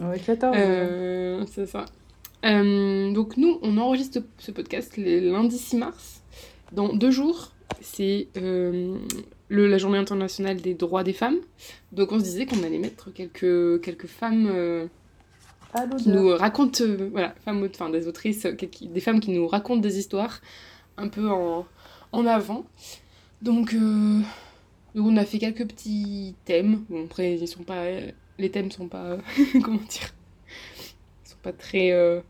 Ouais, 14. euh, c'est ça. Euh, donc nous, on enregistre ce podcast le lundi 6 mars. Dans deux jours, c'est euh, la journée internationale des droits des femmes. Donc on se disait qu'on allait mettre quelques, quelques femmes euh, qui nous racontent, euh, voilà, femmes, enfin des autrices, des femmes qui nous racontent des histoires un peu en, en avant. Donc, euh, on a fait quelques petits thèmes. Bon, après, ils sont pas, les thèmes sont pas, comment dire, ils sont pas très, euh,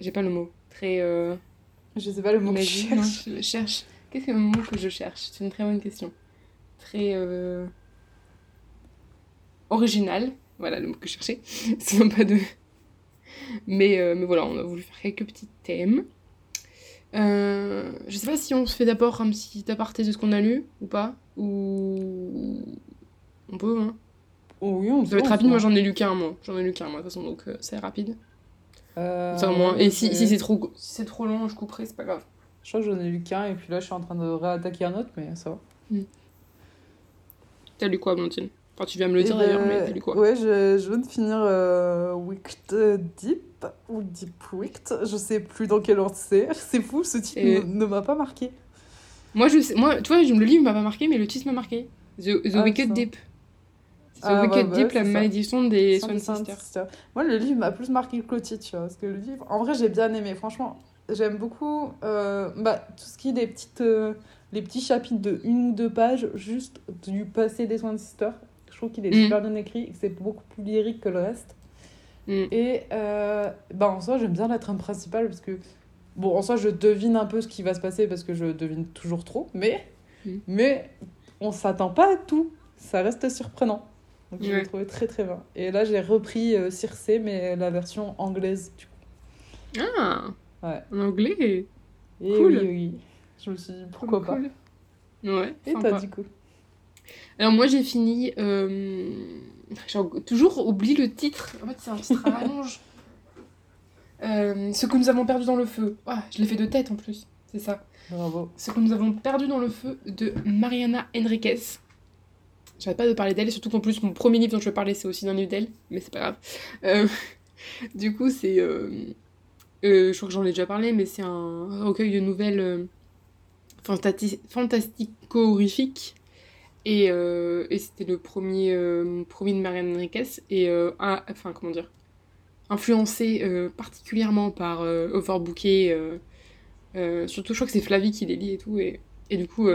j'ai pas le mot, très. euh, Je sais pas le mot que je cherche. je cherche. Qu'est-ce que le mot que je cherche? C'est une très bonne question. Très euh, original. Voilà le mot que je cherchais. C'est pas de. Mais, euh, mais voilà, on a voulu faire quelques petits thèmes. Euh, je sais pas si on se fait d'abord un petit aparté de ce qu'on a lu ou pas. Ou. On peut, hein. Oh, oui, on Ça va être rapide, moi j'en ai lu qu'un, moi. J'en ai lu qu'un, moi, de toute façon, donc euh, c'est rapide. Euh, au moins. Et si, si c'est trop, si c'est trop long, je couperai, c'est pas grave. Je crois que j'en ai lu qu'un et puis là je suis en train de réattaquer un autre, mais ça va. T'as lu quoi, Blondine Enfin, tu viens me le dire Eh d'ailleurs, ben, mais t'as lu quoi? Ouais, je, je viens de finir euh, Wicked Deep ou Deep Wicked, je sais plus dans quel ordre c'est. C'est fou, ce titre Et- ne, ne m'a pas marqué. Moi, je sais, moi, tu vois, je- le livre m'a pas marqué, mais le titre m'a marqué. The, The Ah, Wicked ça. Deep. The Ah, ouais, Wicked bah, Deep, c'est la malédiction des Swan Swan Sister. Sisters. Moi, le livre m'a plus marqué que le titre, tu vois. Parce que le livre, en vrai, j'ai bien aimé. Franchement, j'aime beaucoup euh, bah, tout ce qui est des petites, euh, les petits chapitres de une ou deux pages, juste du passé des Swan Sisters. Je trouve qu'il est Mm. super bien écrit et que c'est beaucoup plus lyrique que le reste. Mm. Et euh, bah, en soi, j'aime bien la trame principale parce que, bon, en soi, je devine un peu ce qui va se passer parce que je devine toujours trop, mais, Mm. mais on s'attend pas à tout. Ça reste surprenant. Donc, je l'ai trouvé très très bien. Et là, j'ai repris euh, Circé, mais la version anglaise, du coup. Ah Ouais. En anglais Et Cool. oui, oui. Je me suis dit, pourquoi pas. Ouais, Et sympa. toi, du coup? Alors, moi, j'ai fini. euh, J'ai en- toujours oublié le titre. En fait, c'est un à rallonge. Euh, ce que nous avons perdu dans le feu. Ah, je l'ai fait de tête en plus. C'est ça. Bravo. Ce que nous avons perdu dans le feu de Mariana Enriquez. J'arrête pas de parler d'elle, surtout qu'en plus, mon premier livre dont je vais parler, c'est aussi d'un livre d'elle, mais c'est pas grave. Euh, du coup, c'est. euh, euh, je crois que j'en ai déjà parlé, mais c'est un recueil de nouvelles fantastico-horrifiques. Et, et c'était le premier, premier de Mariana Enriquez. Et. un- enfin, comment dire Influencé particulièrement par Overbooké. surtout, je crois que c'est Flavie qui les lit et tout. Et, et du coup,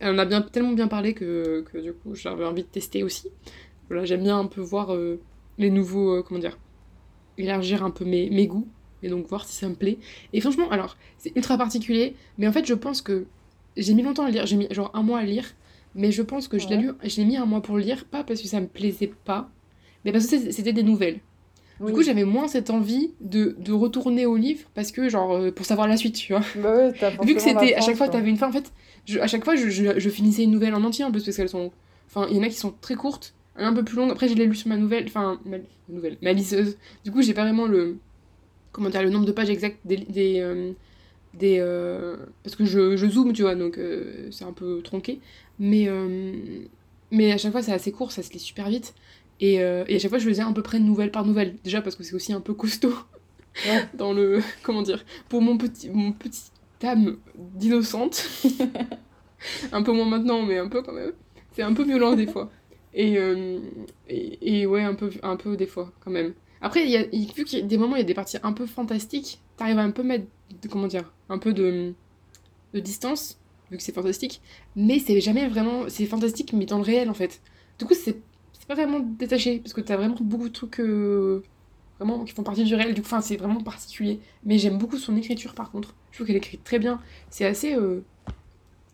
elle en a bien, tellement bien parlé que, que du coup, j'avais envie de tester aussi. Voilà, j'aime bien un peu voir euh, les nouveaux. euh, comment dire Élargir un peu mes, mes goûts. Et donc voir si ça me plaît. Et franchement, alors, c'est ultra particulier. Mais en fait, je pense que j'ai mis longtemps à lire. J'ai mis genre un mois à lire. Mais je pense que je l'ai lu. Je l'ai mis un mois pour le lire. Pas parce que ça me plaisait pas. Mais parce que c'était des nouvelles. Du coup, j'avais moins cette envie de, de retourner au livre parce que, genre, euh, pour savoir la suite, tu vois. Bah ouais, Vu que c'était à chaque fois, t'avais une fin. En fait, je- à chaque fois, je, je- je finissais une nouvelle en entier en plus parce qu'elles sont. Enfin, il y en a qui sont très courtes, un peu plus longues. Après, je l'ai lu sur ma nouvelle. Enfin, ma, nouvelle, ma liseuse. Du coup, j'ai pas vraiment le. Comment dire, le nombre de pages exact des. des, euh, des, euh, parce que je, je zoome, tu vois, donc euh, c'est un peu tronqué. Mais, euh, mais à chaque fois, c'est assez court, ça se lit super vite. Et, euh, et à chaque fois, je faisais à peu près nouvelle par nouvelle. Déjà parce que c'est aussi un peu costaud Ouais. dans le. Comment dire Pour mon petit, mon petit âme d'innocente. un peu moins maintenant, mais un peu quand même. C'est un peu violent des fois. Et, euh, et, et ouais, un peu, un peu des fois quand même. Après, y a, vu qu'il y a des moments, il y a des parties un peu fantastiques, t'arrives à un peu mettre, de- comment dire, un peu de, de distance, vu que c'est fantastique. Mais c'est jamais vraiment. C'est fantastique, mais dans le réel en fait. Du coup, c'est pas vraiment détaché, parce que t'as vraiment beaucoup de trucs. euh, vraiment qui font partie du réel. Du coup, enfin, c'est vraiment particulier. Mais j'aime beaucoup son écriture par contre. Je trouve qu'elle écrit très bien. C'est assez. euh,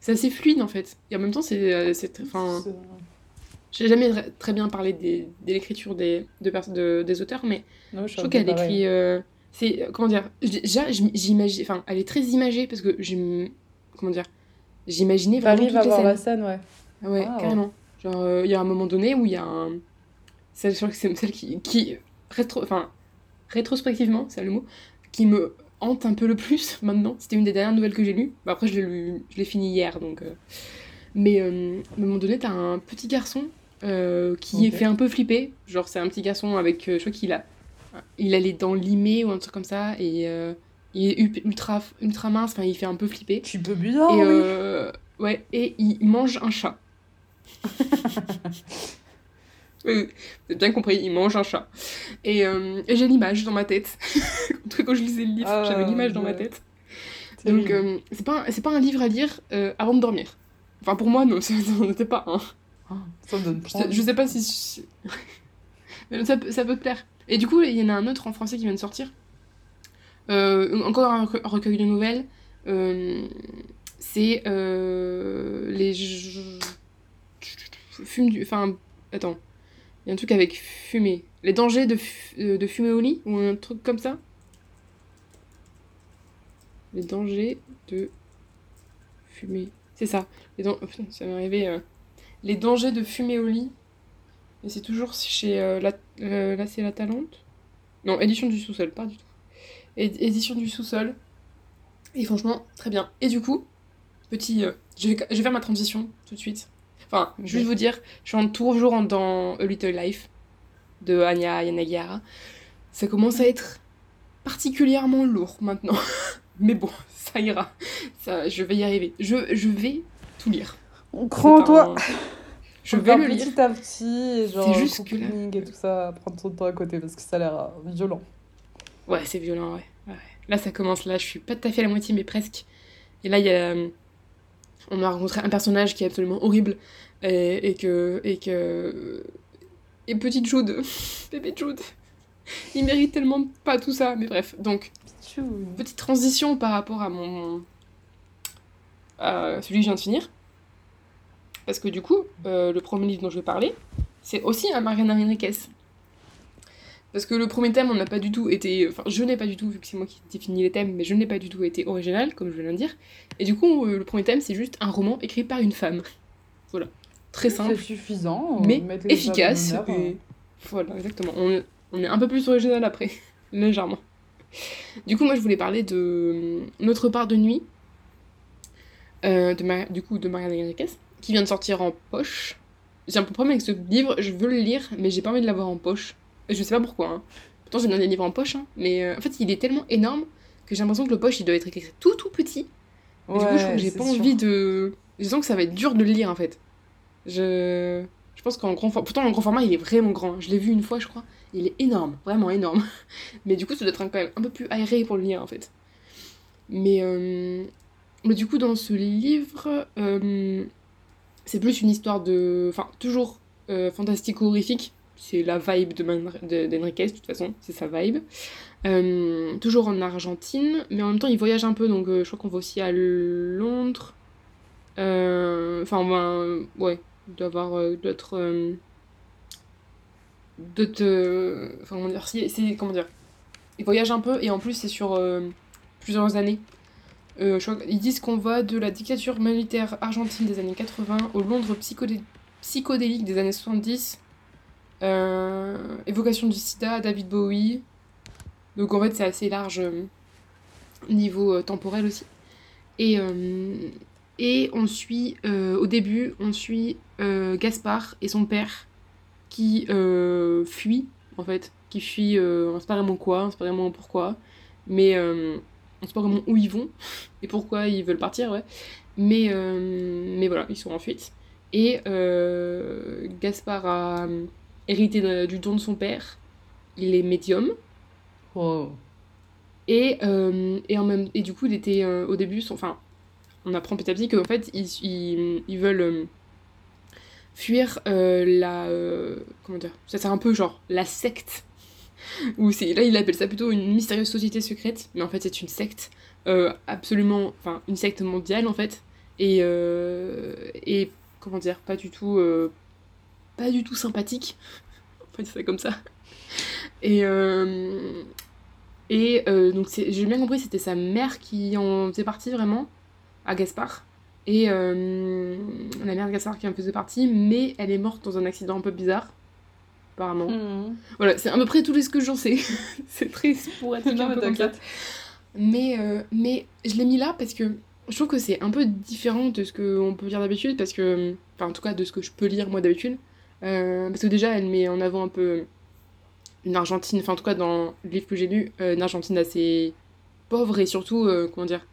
c'est assez fluide en fait. Et en même temps, c'est. euh, Enfin, j'ai jamais très bien parlé des, de l'écriture des, de, des auteurs, mais je, trouve qu'elle écrit. Euh, c'est comment dire Déjà, j'imagine. Enfin, elle est très imagée parce que. Comment dire J'imaginais vraiment. Arrive à voir la scène, ouais. Ouais, carrément. Genre, euh, il y a un moment donné où il y a un. Celle, je que c'est celle qui. qui rétro... Enfin, rétrospectivement, c'est le mot, qui me hante un peu le plus maintenant. C'était une des dernières nouvelles que j'ai lues. Bah, après, je l'ai lu... je l'ai fini hier, donc. Euh. Mais euh, à un moment donné, t'as un petit garçon qui est fait un peu flipper. Genre, c'est un petit garçon avec. je crois qu'il a. Il a les dents limées ou un truc comme ça. Et il est ultra, ultra mince, enfin, il fait un peu flipper. Tu peux bien, et, oui. Ouais, et il mange un chat. oui, vous avez bien compris, il mange un chat. Et, euh, j'ai l'image dans ma tête. Quand je lisais le livre, ah, j'avais l'image dans ma tête. Donc, euh, c'est pas, un, pas un livre à lire euh, avant de dormir. Enfin, pour moi, non, ça n'en était pas un. Ah, ça donne je, je, sais pas si. ça, ça peut te plaire. Et du coup, il y en a un autre en français qui vient de sortir. encore un recueil de nouvelles. c'est les fume du. Enfin, attends. Il y a un truc avec fumée. Les dangers de, euh, de fumer au lit Ou un truc comme ça? Les dangers de fumer. C'est ça. Les oh, ça m'est arrivé. Euh. Les dangers de fumer au lit. Et c'est toujours chez. Euh, la... là, c'est la Talente Non, édition du sous-sol, pas du tout. édition du sous-sol. Et franchement, très bien. Et du coup, petit. je vais faire ma transition tout de suite. Enfin, juste vous dire, je suis toujours dans A Little Life de Anya Yanagihara. Ça commence à être particulièrement lourd maintenant. Mais bon, ça ira. Ça, je vais y arriver. Je, je vais tout lire. On croit en toi. Je vais le lire. Petit à petit, genre, c'est juste que et tout ça, prendre son temps à côté parce que ça a l'air euh, violent. Ouais, c'est violent, ouais. ouais. Là, ça commence. Là, je suis pas tout à fait à la moitié, mais presque. Et là, il y a. On a rencontré un personnage qui est absolument horrible et, que. Et que. Et petite Jude, bébé Jude, il mérite tellement pas tout ça, mais bref. Donc, petite transition par rapport à mon. à celui que je viens de finir. Parce que du coup, euh, le premier livre dont je vais parler, c'est aussi un Mariana Henriquez. Parce que le premier thème, on n'a pas du tout été. Enfin, je n'ai pas du tout, vu que c'est moi qui définis les thèmes, mais je n'ai pas du tout été original, comme je viens de dire. Et du coup, euh, le premier thème, c'est juste un roman écrit par une femme. Voilà très simple. C'est suffisant. Mais efficace. Voilà, exactement. On, on, est un peu plus original après, légèrement. Du coup, moi, je voulais parler de euh, Notre part de nuit, euh, de du coup, de Marianne Enriquez, qui vient de sortir en poche. J'ai un peu de problème avec ce livre, je veux le lire, mais j'ai pas envie de l'avoir en poche. Je sais pas pourquoi. Hein. Pourtant, j'aime bien les livres en poche, hein, mais euh, en fait, il est tellement énorme que j'ai l'impression que le poche, il doit être écrit tout tout petit. du coup, je j'ai pas envie de. Je sens que ça va être dur de le lire en fait. Je, je pense qu'en grand format. Pourtant, en grand format, il est vraiment grand. Je l'ai vu une fois, je crois. Il est énorme, vraiment énorme. Mais du coup, ça doit être quand même un peu plus aéré pour le lire, en fait. Mais, euh, Mais du coup, dans ce livre, euh, c'est plus une histoire de. Enfin, toujours euh, fantastico-horrifique. C'est la vibe d'Enriquez, de, de toute façon, c'est sa vibe. toujours en Argentine, mais en même temps, il voyage un peu, donc je crois qu'on va aussi à Londres. Enfin, ben, ouais, euh, d'autres euh, d'autres enfin comment dire il voyage un peu et en plus c'est sur euh, plusieurs années je crois, ils disent qu'on va de la dictature militaire argentine des années 80 au Londres psychodélique des années 70 évocation du sida David Bowie donc en fait c'est assez large niveau temporel aussi et et on suit, euh, au début, on suit euh, Gaspard et son père qui euh, fuient, en fait. Qui fuient, on sait pas vraiment quoi, on sait pas vraiment pourquoi. Mais on sait pas vraiment où ils vont et pourquoi ils veulent partir, ouais. Mais, mais voilà, ils sont en fuite. Et Gaspard a hérité du don de son père. Il est médium. Et, et, en même, et du coup, il était au début, son, enfin, on apprend petit à petit qu'en fait, ils, ils, veulent euh, fuir euh, la. Euh, comment dire Ça, c'est un peu genre la secte. Ou là, il appelle ça plutôt une mystérieuse société secrète, mais en fait, c'est une secte absolument. Enfin, une secte mondiale en fait. Et. et comment dire Pas du tout. Pas du tout sympathique. On va dire ça comme ça. Et, euh, et euh, donc, j'ai bien compris, c'était sa mère qui en faisait partie vraiment, à Gaspard. Et euh, la mère de Gaspard qui en faisait partie, mais elle est morte dans un accident un peu bizarre, apparemment. Mhm. Voilà, c'est à peu près tout ce que j'en sais. c'est triste pour être Non, un mais peu comme ça. t'inquiète. Mais, mais je l'ai mis là parce que je trouve que c'est un peu différent de ce qu'on peut lire d'habitude, parce que, enfin en tout cas de ce que je peux lire moi d'habitude. Euh, parce que déjà elle met en avant un peu une Argentine, enfin en tout cas dans le livre que j'ai lu, euh, une Argentine assez pauvre et surtout, euh, comment dire.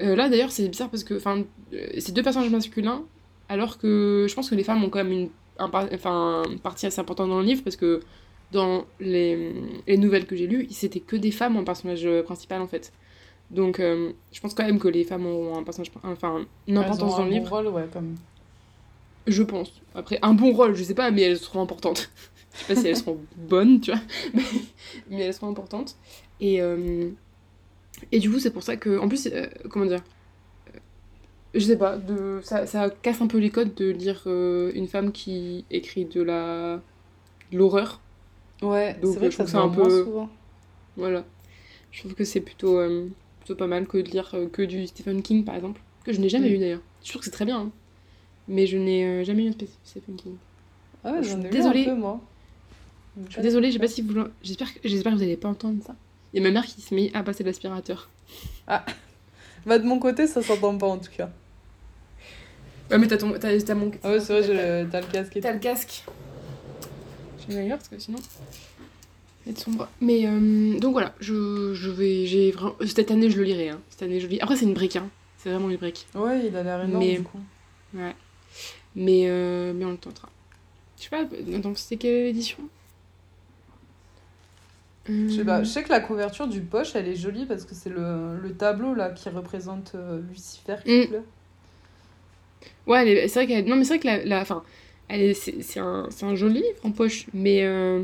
Euh, là d'ailleurs c'est bizarre parce que, enfin, euh, c'est deux personnages masculins, alors que je pense que les femmes ont quand même une, un par- enfin, une partie assez importante dans le livre, parce que dans les, les nouvelles que j'ai lues, c'était que des femmes en personnage principal en fait. Donc euh, je pense quand même que les femmes ont un personnage, enfin une importance dans le livre. rôle, ouais, comme... Je pense. Après, un bon rôle, je sais pas, mais elles seront importantes. je sais pas si elles seront bonnes, tu vois, mais, mais elles seront importantes. Et, euh, et du coup, c'est pour ça que, en plus, euh, comment dire, euh, je sais pas, de, ça, ça casse un peu les codes de lire euh, une femme qui écrit de la l'horreur. Ouais, Donc, c'est vrai je que ça trouve ça un peu- souvent. Voilà. Je trouve que c'est plutôt, euh, plutôt pas mal que de lire euh, que du Stephen King, par exemple, que je n'ai jamais Mm. lu d'ailleurs. Je trouve que c'est très bien, hein. Mais je n'ai euh, jamais lu un Stephen King. Ah ouais, Je j'en ai lu désolée. un peu, moi. Je suis désolée, je sais pas si vous. J'espère que, j'espère que vous n'allez pas entendre ça. Il y a ma mère qui se met à passer l'aspirateur. Bah, de mon côté, ça s'entend pas, en tout cas. Ouais, mais t'as ton. T'as, t'as mon. Ah ouais, c'est vrai, j'ai- t'as le casque et T'as le casque. Je vais ailleurs parce que sinon. être sombre. Mais euh, donc voilà, je, je vais. J'ai vraiment. Cette année, je le lirai. Hein. Cette année, je le lis. Après, c'est une brique, hein. C'est vraiment une brique. Ouais, il a l'air énorme, Mais- du coup. Ouais. Mais, euh, mais on le tentera. Je sais pas, donc c'était quelle édition? Je sais pas, je sais que la couverture du poche, elle est jolie parce que c'est le, le tableau là qui représente euh, Lucifer qui Mm. pleure. Ouais, c'est vrai qu'elle. Non, mais c'est vrai que la. la enfin, elle est- c'est, c'est un, c'est un joli livre en poche, mais. euh,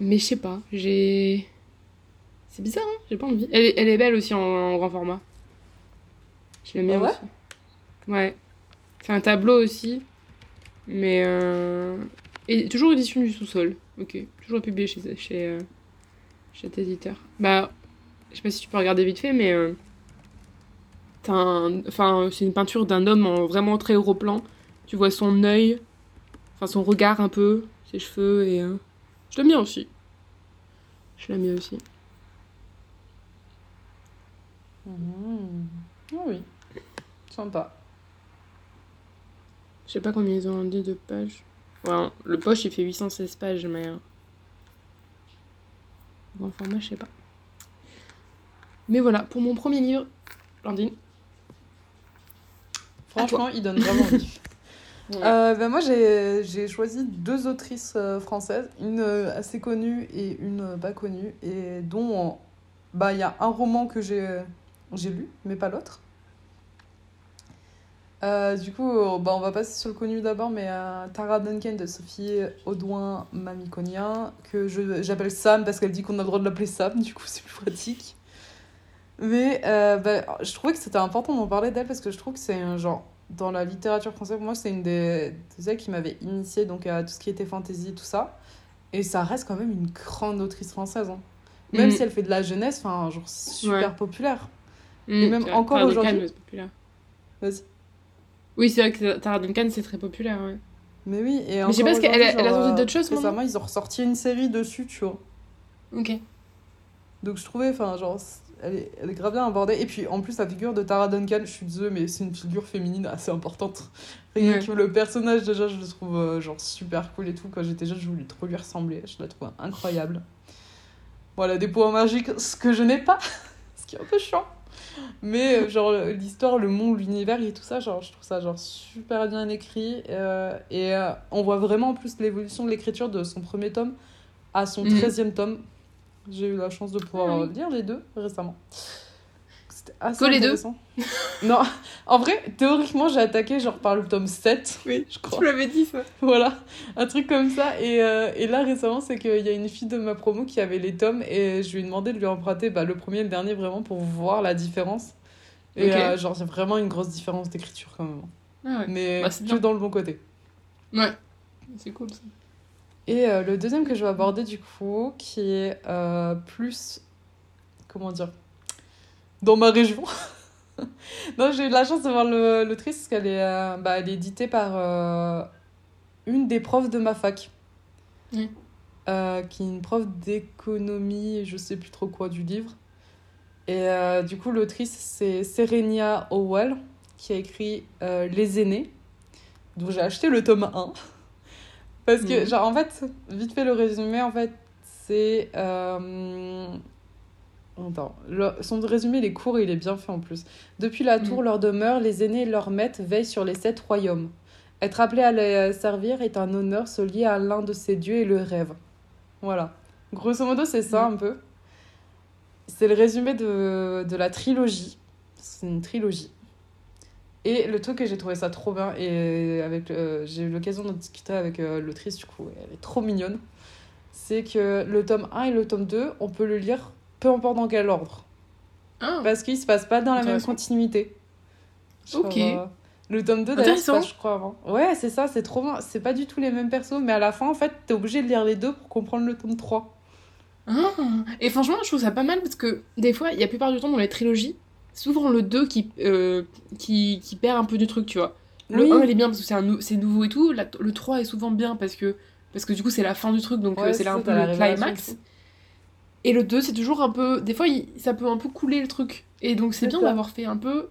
Mais je sais pas, j'ai. C'est bizarre, hein, j'ai pas envie. Elle est, elle est belle aussi en, en grand format. Je l'aime bien Ah ouais? aussi. Ouais. C'est un tableau aussi, mais. euh, Et toujours édition du sous-sol. Ok, toujours publié chez, chez, euh, chez cet éditeur. Bah, je sais pas si tu peux regarder vite fait, mais. euh, c'est une peinture d'un homme en vraiment très gros plan. Tu vois son œil, enfin son regard un peu, ses cheveux et. euh, Je l'aime bien aussi. Je l'aime bien aussi. Mhm. Ah oui, sympa. Je sais pas combien ils ont dit de pages. Ouais, le poche il fait 816 pages, mais. euh, Grand format, je sais pas. Mais voilà, pour mon premier livre, Blandine. Franchement, il donne vraiment envie. Euh, ben moi, j'ai choisi deux autrices euh, françaises, une euh, assez connue et une euh, pas connue, et dont euh, bah, il y a un roman que j'ai euh, j'ai lu, mais pas l'autre. Euh, du coup, euh, bah, on va passer sur le connu d'abord, mais euh, Tara Duncan de Sophie Audouin Mamiconien, que j'appelle Sam parce qu'elle dit qu'on a le droit de l'appeler Sam, du coup c'est plus pratique. Mais euh, bah, je trouvais que c'était important d'en parler d'elle parce que je trouve que c'est un genre, dans la littérature française, pour moi c'est une des, des celles qui m'avait initiée donc, à tout ce qui était fantasy, tout ça. Et ça reste quand même une grande autrice française. hein. Même Mm. si elle fait de la jeunesse, enfin, genre super Ouais. populaire. Mmh, même c'est vrai, encore aujourd'hui-. Vas-y. Oui, c'est vrai que Tara Duncan c'est très populaire, ouais. Mais oui, et Mais je sais pas, est-ce qu'elle elle a sorti d'autres choses, Récemment, ils ont ressorti une série dessus, tu vois. Ok. Donc je trouvais, enfin, genre, elle est, elle est grave bien abordée. Et puis en plus, la figure de Tara Duncan, je suis désolée, mais c'est une figure féminine assez importante. Rien Ouais. que le personnage, déjà, je le trouve euh, genre super cool et tout. Quand j'étais jeune, je voulais trop lui ressembler. Je la trouve incroyable. Voilà, des pouvoirs magiques, ce que je n'ai pas, ce qui est un peu chiant. Mais euh, genre l'histoire, le monde, l'univers et tout ça, genre je trouve ça genre super bien écrit euh, et euh, on voit vraiment en plus l'évolution de l'écriture de son premier tome à son Mhm. treizième tome. J'ai eu la chance de pouvoir Ah oui. lire les deux récemment. C'était assez Que les deux. Non, en vrai, théoriquement, j'ai attaqué genre par le tome 7, Oui, je crois. Tu l'avais dit ça. Voilà, un truc comme ça. Et, euh, et là, récemment, c'est qu'il y a une fille de ma promo qui avait les tomes et je lui ai demandé de lui emprunter bah, le premier et le dernier vraiment pour voir la différence. Et Ok. euh, genre, c'est vraiment une grosse différence d'écriture quand même. Ah ouais. Mais Bah, c'est que bien. dans le bon côté. Ouais, c'est cool ça. Et euh, le deuxième que je vais aborder du coup, qui est euh, plus, comment dire, dans ma région. non, j'ai eu la chance de voir le, l'autrice parce qu'elle est, euh, bah, elle est éditée par euh, une des profs de ma fac. Mm. Euh, qui est une prof d'économie, je sais plus trop quoi du livre. Et du coup, l'autrice, c'est Serenia Howell, qui a écrit Les aînés, dont j'ai acheté le tome 1. Parce que, Mhm. genre, en fait, vite fait le résumé, en fait, c'est. Euh, le- son résumé, il est court et il est bien fait en plus. Depuis la tour, Mhm. leur demeure, les aînés et leurs maîtres veillent sur les sept royaumes. Être appelé à les servir est un honneur, se lier à l'un de ces dieux et le rêve. Voilà. Grosso modo, c'est ça un peu. C'est le résumé de, de la trilogie. C'est une trilogie. Et le truc que j'ai trouvé ça trop bien, et avec j'ai eu l'occasion de discuter avec euh, l'autrice, du coup, elle est trop mignonne, c'est que le tome 1 et le tome 2, on peut le lire peu importe dans quel ordre. Ah, Parce qu'il se passe pas dans la même continuité. Genre, Ok. euh, le tome 2, d'ailleurs, je crois, avant. Ouais, c'est ça, c'est trop bien. C'est pas du tout les mêmes persos, mais à la fin, en fait, t'es obligé de lire les deux pour comprendre le tome 3. Ah. Et franchement, je trouve ça pas mal parce que des fois, il y a la plupart du temps dans les trilogies, c'est souvent le 2 qui, euh, qui, qui perd un peu du truc, tu vois. Le Oui. 1, il est bien parce que c'est un nou- c'est nouveau et tout. La- le 3 est souvent bien parce que, parce que du coup, c'est la fin du truc, donc Ouais, euh, c'est là un peu le climax. Et tout. Le 2, c'est toujours un peu. Des fois, il- ça peut un peu couler le truc. Et donc, c'est bien d'avoir fait un peu.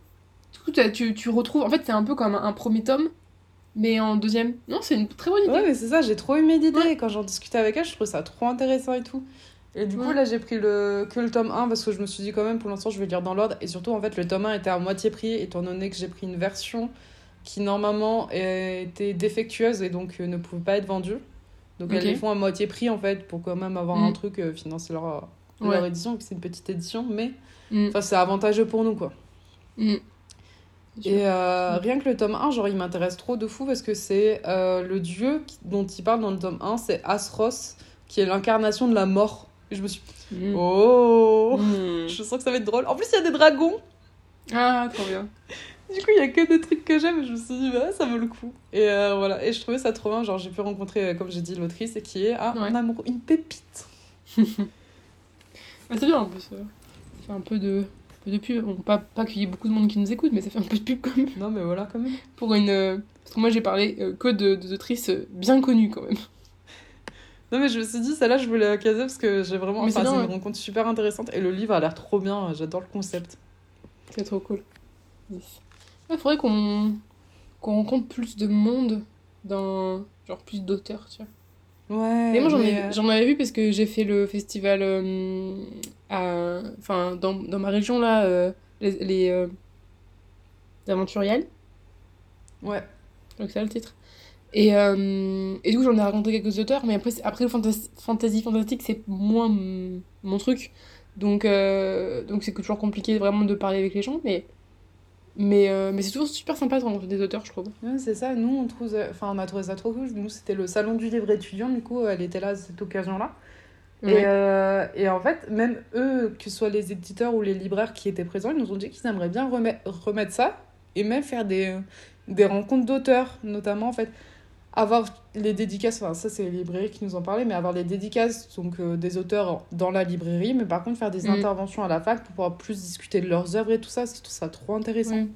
Du coup, tu, tu, retrouves. En fait, c'est un peu comme un, un premier tome, mais en deuxième. Non, c'est une très bonne idée. Ouais, mais c'est ça, j'ai trop aimé l'idée. Ouais. Quand j'en discutais avec elle, je trouvais ça trop intéressant et tout. Et du coup, là, j'ai pris le... que le tome 1 parce que je me suis dit, quand même, pour l'instant, je vais lire dans l'ordre. Et surtout, en fait, le tome 1 était à moitié prix, étant donné que j'ai pris une version qui, normalement, était défectueuse et donc euh, ne pouvait pas être vendue. Donc, Ok. elles les font à moitié prix, en fait, pour quand même avoir Mm. un truc, euh, financer leur, leur Ouais. édition, que c'est une petite édition. Mais, Mm. c'est avantageux pour nous, quoi. Mm. Et euh, Mm. rien que le tome 1, genre, il m'intéresse trop de fou parce que c'est euh, le dieu dont il parle dans le tome 1, c'est Asros, qui est l'incarnation de la mort. Et je me suis Mm. oh, Mm. je sens que ça va être drôle. En plus, il y a des dragons. Ah, trop bien. Du coup, il y a que des trucs que j'aime. Je me suis dit, bah, ça vaut le coup. Et euh, voilà. Et je trouvais ça trop bien. Genre, j'ai pu rencontrer, euh, comme j'ai dit, l'autrice et qui est ah, Ouais. un amour, une pépite. Ah, c'est bien en plus. euh, Ça fait un peu de, un peu de pub. Bon, pas, pas qu'il y ait beaucoup de monde qui nous écoute, mais ça fait un peu de pub quand même. Non, mais voilà, quand même. Pour une. Parce que moi j'ai parlé euh, que de, de autrices bien connues quand même. Non, mais je me suis dit, celle-là, je voulais la caser parce que j'ai vraiment. Mais Enfin, c'est une ouais. rencontre super intéressante. Et le livre a l'air trop bien. J'adore le concept. C'est trop cool. Il faudrait qu'on qu'on rencontre plus de monde dans. Genre plus d'auteurs, tu vois. Ouais. Et moi j'en mais, ai- euh, j'en avais vu parce que j'ai fait le festival euh, à. Enfin, dans, dans ma région là, euh, les. les euh, aventuriales. Ouais. C'est ça le titre. Et, euh, et du coup, j'en ai raconté quelques auteurs, mais après, après le fantasy, fantasy fantastique, c'est moins mon truc. Donc, euh, donc c'est toujours compliqué vraiment de parler avec les gens, mais, mais, euh, mais c'est toujours super sympa de rencontrer des auteurs, je trouve. Ouais, c'est ça. Nous, on trouve, enfin, on a trouvé ça trop cool. Nous, c'était le salon du livre étudiant. Du coup, elle était là à cette occasion-là. Et, euh, et en fait, même eux, que ce soit les éditeurs ou les libraires qui étaient présents, ils nous ont dit qu'ils aimeraient bien remettre, remettre ça et même faire des, des rencontres d'auteurs, notamment en fait. Avoir les dédicaces, enfin ça c'est les librairies qui nous en parlaient, mais avoir les dédicaces donc euh, des auteurs dans la librairie, mais par contre faire des Mm. interventions à la fac pour pouvoir plus discuter de leurs œuvres et tout ça, c'est tout ça trop intéressant. Ouais.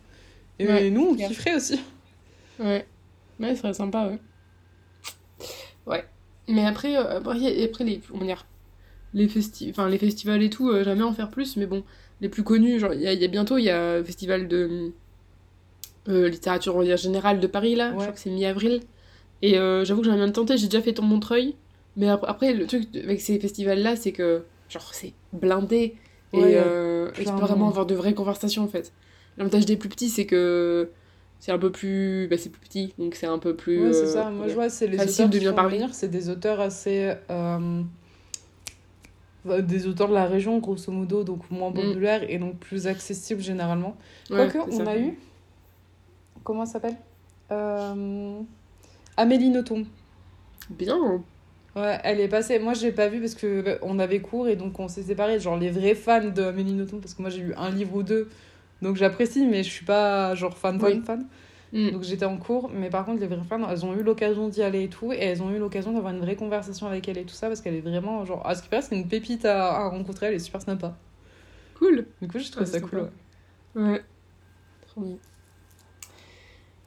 Et Ouais, nous on kifferait aussi. Ouais, ouais, ce serait sympa, ouais. Ouais. Mais après, euh, après, les, comment dire, les, festi les festivals et tout, euh, jamais en faire plus, mais bon, les plus connus, genre, il y a, il y a bientôt, il y a le festival de euh, littérature on va dire, générale de Paris, là, je crois que c'est mi-avril. Et euh, j'avoue que j'aimerais bien le tenter, j'ai déjà fait ton Montreuil, mais après, le truc avec ces festivals-là, c'est que, genre, c'est blindé, et, Ouais, euh, et tu peux vraiment avoir de vraies conversations, en fait. L'avantage des plus petits, c'est que c'est un peu plus bah, c'est plus petit donc c'est un peu plus Ouais, c'est euh, ça. Moi, je vois, c'est les facile auteurs de bien parler. c'est des auteurs assez. euh, des auteurs de la région, grosso modo, donc moins Mm. populaires et donc plus accessibles généralement. Ouais, Quoique, on ça. a eu. Comment elle s'appelle? Euh, Amélie Nothomb. bien Ouais, elle est passée. Moi, je l'ai pas vue parce que bah, on avait cours et donc on s'est séparés. Genre les vrais fans de Amélie Nothomb, parce que moi j'ai eu un livre ou deux, donc j'apprécie, mais je suis pas genre fan fan Oui. fan. Mm. Donc j'étais en cours, mais par contre, les vraies fans, elles ont eu l'occasion d'y aller et tout, et elles ont eu l'occasion d'avoir une vraie conversation avec elle et tout ça, parce qu'elle est vraiment, genre, à ce qui paraît, c'est une pépite à, à rencontrer, elle est super sympa. Cool. Du coup, je trouve Ouais, ça cool. ouais. Ouais. Trop bien.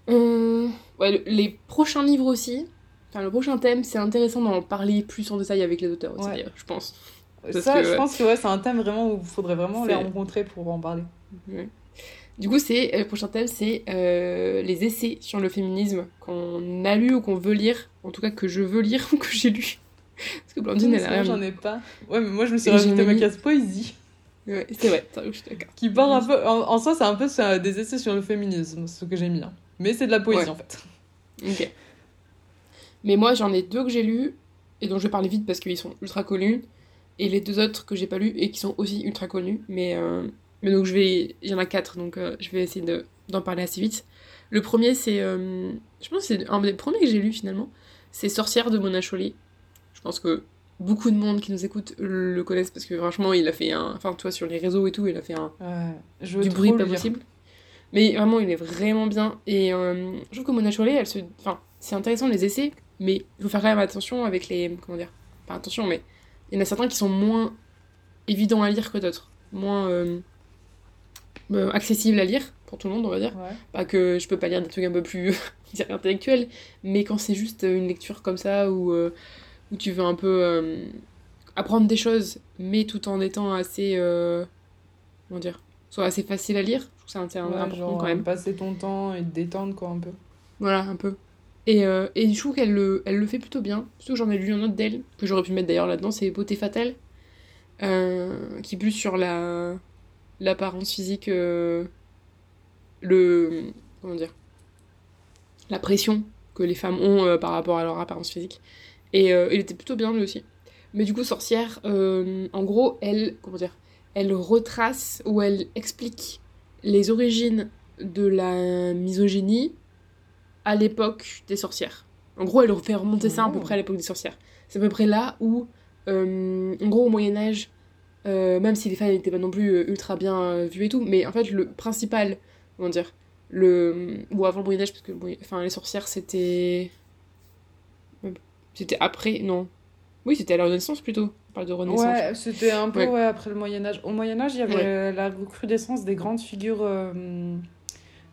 Euh, ouais, le- les prochains livres aussi. Enfin, le prochain thème, c'est intéressant d'en parler plus en détail avec les auteurs aussi, Ouais. d'ailleurs, je pense. Parce Ça, que, je ouais. pense que ouais, c'est un thème vraiment où il faudrait vraiment les rencontrer pour en parler. Ouais. Du coup, c'est euh, le prochain thème, c'est euh, les essais sur le féminisme qu'on a lu ou qu'on veut lire, en tout cas que je veux lire ou que j'ai lu. Parce que Blandine, elle a j'en ai pas. Ouais, mais moi, je me suis Et j'ai rajouté ma case poésie. Ouais, c'est vrai, je suis d'accord. Qui part un peu. En, en soi, c'est un peu des essais sur le féminisme, ce que j'ai mis. hein. Mais c'est de la poésie Ouais. en fait. Ok. Mais moi, j'en ai deux que j'ai lus et dont je vais parler vite parce qu'ils sont ultra connus. Et les deux autres que j'ai pas lus et qui sont aussi ultra connus. Mais, euh, mais donc, je vais. Il y en a quatre, donc euh, je vais essayer de- d'en parler assez vite. Le premier, c'est. euh, je pense que c'est un des premiers que j'ai lu finalement. C'est Sorcière de Mona Chollet. Je pense que beaucoup de monde qui nous écoute le connaissent parce que franchement, il a fait un. Enfin, toi, sur les réseaux et tout, il a fait un, Ouais. Je veux du bruit pas lire. possible. Mais vraiment, il est vraiment bien. Et euh, je trouve que Mona Chollet, elle se... enfin, c'est intéressant les essais, mais il faut faire quand même attention avec les... Comment dire Pas attention, mais il y en a certains qui sont moins évidents à lire que d'autres. Moins euh, euh, accessibles à lire pour tout le monde, on va dire. Ouais. Pas que je peux pas lire des trucs un peu plus intellectuels, mais quand c'est juste une lecture comme ça où, où tu veux un peu apprendre des choses, mais tout en étant assez. comment dire Soit assez facile à lire, je trouve que c'est un- Ouais, important genre, quand même. passer ton temps et te détendre quoi un peu. Voilà, un peu. Et, euh, et je trouve qu'elle le, elle le fait plutôt bien. Surtout que j'en ai lu un autre d'elle, que j'aurais pu mettre d'ailleurs là-dedans, c'est Beauté Fatale, euh, qui est plus sur la l'apparence physique, euh, le... comment dire La pression que les femmes ont euh, par rapport à leur apparence physique. Et il était plutôt bien lui aussi. Mais du coup, Sorcière, en gros, elle, comment dire, elle retrace ou elle explique les origines de la misogynie à l'époque des sorcières. En gros, elle fait remonter ça à peu Oh. près à l'époque des sorcières. C'est à peu près là où, euh, en gros, au Moyen-Âge, euh, même si les femmes n'étaient pas non plus euh, ultra bien vues et tout, mais en fait, le principal, comment dire, le. Ou avant le Moyen-Âge, parce que Moyen- enfin, les sorcières, c'était. C'était après, non. Oui, c'était à la Renaissance plutôt. On parle de Renaissance. Ouais, c'était un peu Ouais. ouais, après le Moyen-Âge. Au Moyen-Âge, il y avait Ouais. euh, la recrudescence des grandes figures, euh,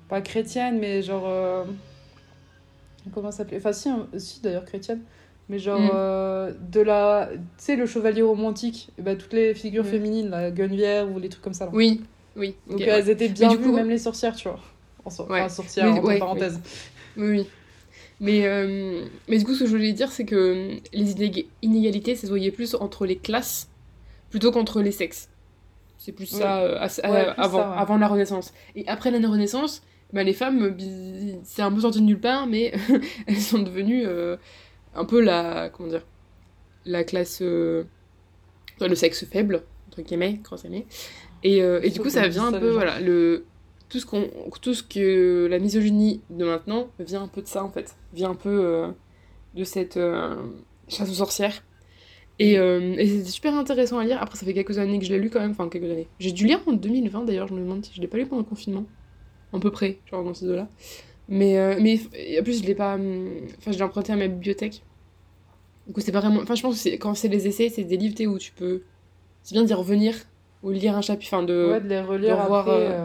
pas chrétiennes, mais genre. euh, comment ça s'appelait? Enfin, si, hein, si d'ailleurs chrétienne. Mais genre, Mm. euh, de la. Tu sais, le chevalier romantique, et bah, toutes les figures Ouais. féminines, la Guinevere ou les trucs comme ça. Là. Oui, oui. Donc elles étaient bien du vues, coup- même les sorcières, tu vois. En so-. Enfin, sorcières, ouais, parenthèses. Oui, oui. Mais, euh, mais du coup, ce que je voulais dire, c'est que euh, les inég- inégalités, ça se voyait plus entre les classes plutôt qu'entre les sexes. C'est plus ça euh, à- à- Ouais, plus avant, ça, ouais. avant la Renaissance. Et après la Renaissance, bah, les femmes, c'est un peu sorti de nulle part, mais elles sont devenues euh, un peu la. Comment dire La classe. le sexe faible, entre guillemets, grosse guillemets. Et, et du coup, ça vient un peu, voilà, le, tout ce qu'on tout ce que la misogynie de maintenant vient un peu de ça en fait. Vient un peu euh, de cette euh, chasse aux sorcières. Et, euh, et c'est super intéressant à lire. Après ça fait quelques années que je l'ai lu quand même. Enfin quelques années. J'ai dû lire en 2020 d'ailleurs je me demande si je l'ai pas lu pendant le confinement. À peu près genre dans ces deux là mais euh, mais en plus je l'ai pas hum, enfin je l'ai emprunté à ma bibliothèque. Du coup c'est pas vraiment enfin je pense que quand c'est les essais c'est des livres où tu peux c'est bien d'y revenir ou lire un chapitre enfin de Ouais, de les relire de revoir, après.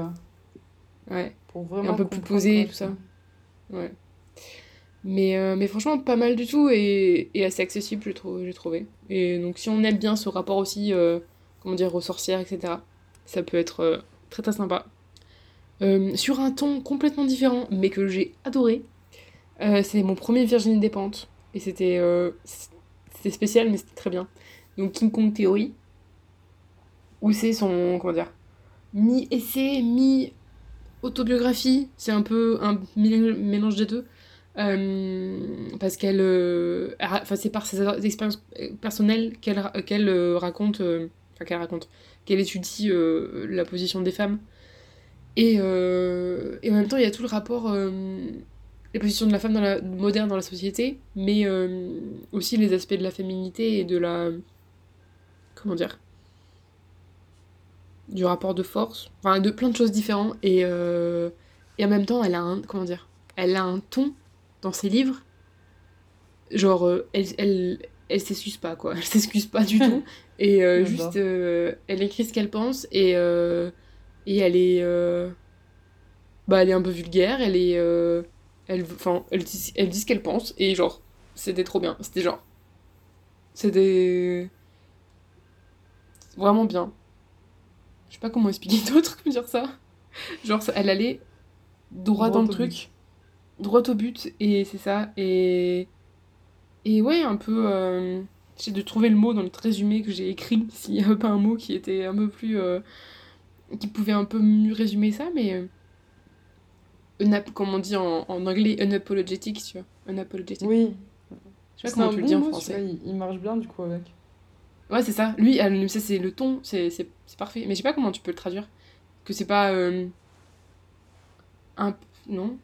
Ouais pour vraiment peu plus posé, quoi, tout ça. Ouais. Mais, euh, mais franchement, pas mal du tout et, et assez accessible, j'ai trou- j'ai trouvé. Et donc, si on aime bien ce rapport aussi, euh, comment dire, aux sorcières, etc., ça peut être euh, très très sympa. Sur un ton complètement différent, mais que j'ai adoré, c'est mon premier Virginie Despentes. Et c'était c'était spécial, mais c'était très bien. Donc, King Kong Theory, où c'est son, comment dire, mi-essai, mi autobiographie, c'est un peu un mé- mélange des deux. Euh, parce qu'elle. euh, Enfin, c'est par ses expériences personnelles qu'elle qu'elle euh, raconte. Enfin, qu'elle raconte. Qu'elle étudie la position des femmes. Et, et en même temps, il y a tout le rapport. euh, les positions de la femme moderne dans la société, mais aussi les aspects de la féminité et de la. Comment dire du rapport de force, enfin de plein de choses différentes et, euh, et en même temps elle a un comment dire elle a un ton dans ses livres. Genre, euh, elle, elle, elle s'excuse pas, quoi. Elle s'excuse pas du tout. Et euh, juste, elle écrit ce qu'elle pense et, et elle est. bah, elle est un peu vulgaire, elle est. elle, enfin, elle, dit, elle dit ce qu'elle pense et genre, c'était trop bien. C'était genre. C'était. Vraiment bien. Je sais pas comment expliquer d'autre que dire ça. Genre, elle allait droit, Droit dans le truc, droit au but, et c'est ça. Et. Et ouais, un peu. euh, J'essaie de trouver le mot dans le résumé que j'ai écrit, s'il y avait pas un mot qui était un peu plus. euh, qui pouvait un peu mieux résumer ça, mais. euh, unap- comme on dit en, en anglais, unapologetic, tu vois. Unapologetic. Oui. Je sais pas comment tu le bon dis en français. il, il marche bien du coup avec. Ouais, c'est ça. Lui, ça, c'est le ton, c'est parfait. Mais je sais pas comment tu peux le traduire. Que c'est pas. euh, un. Non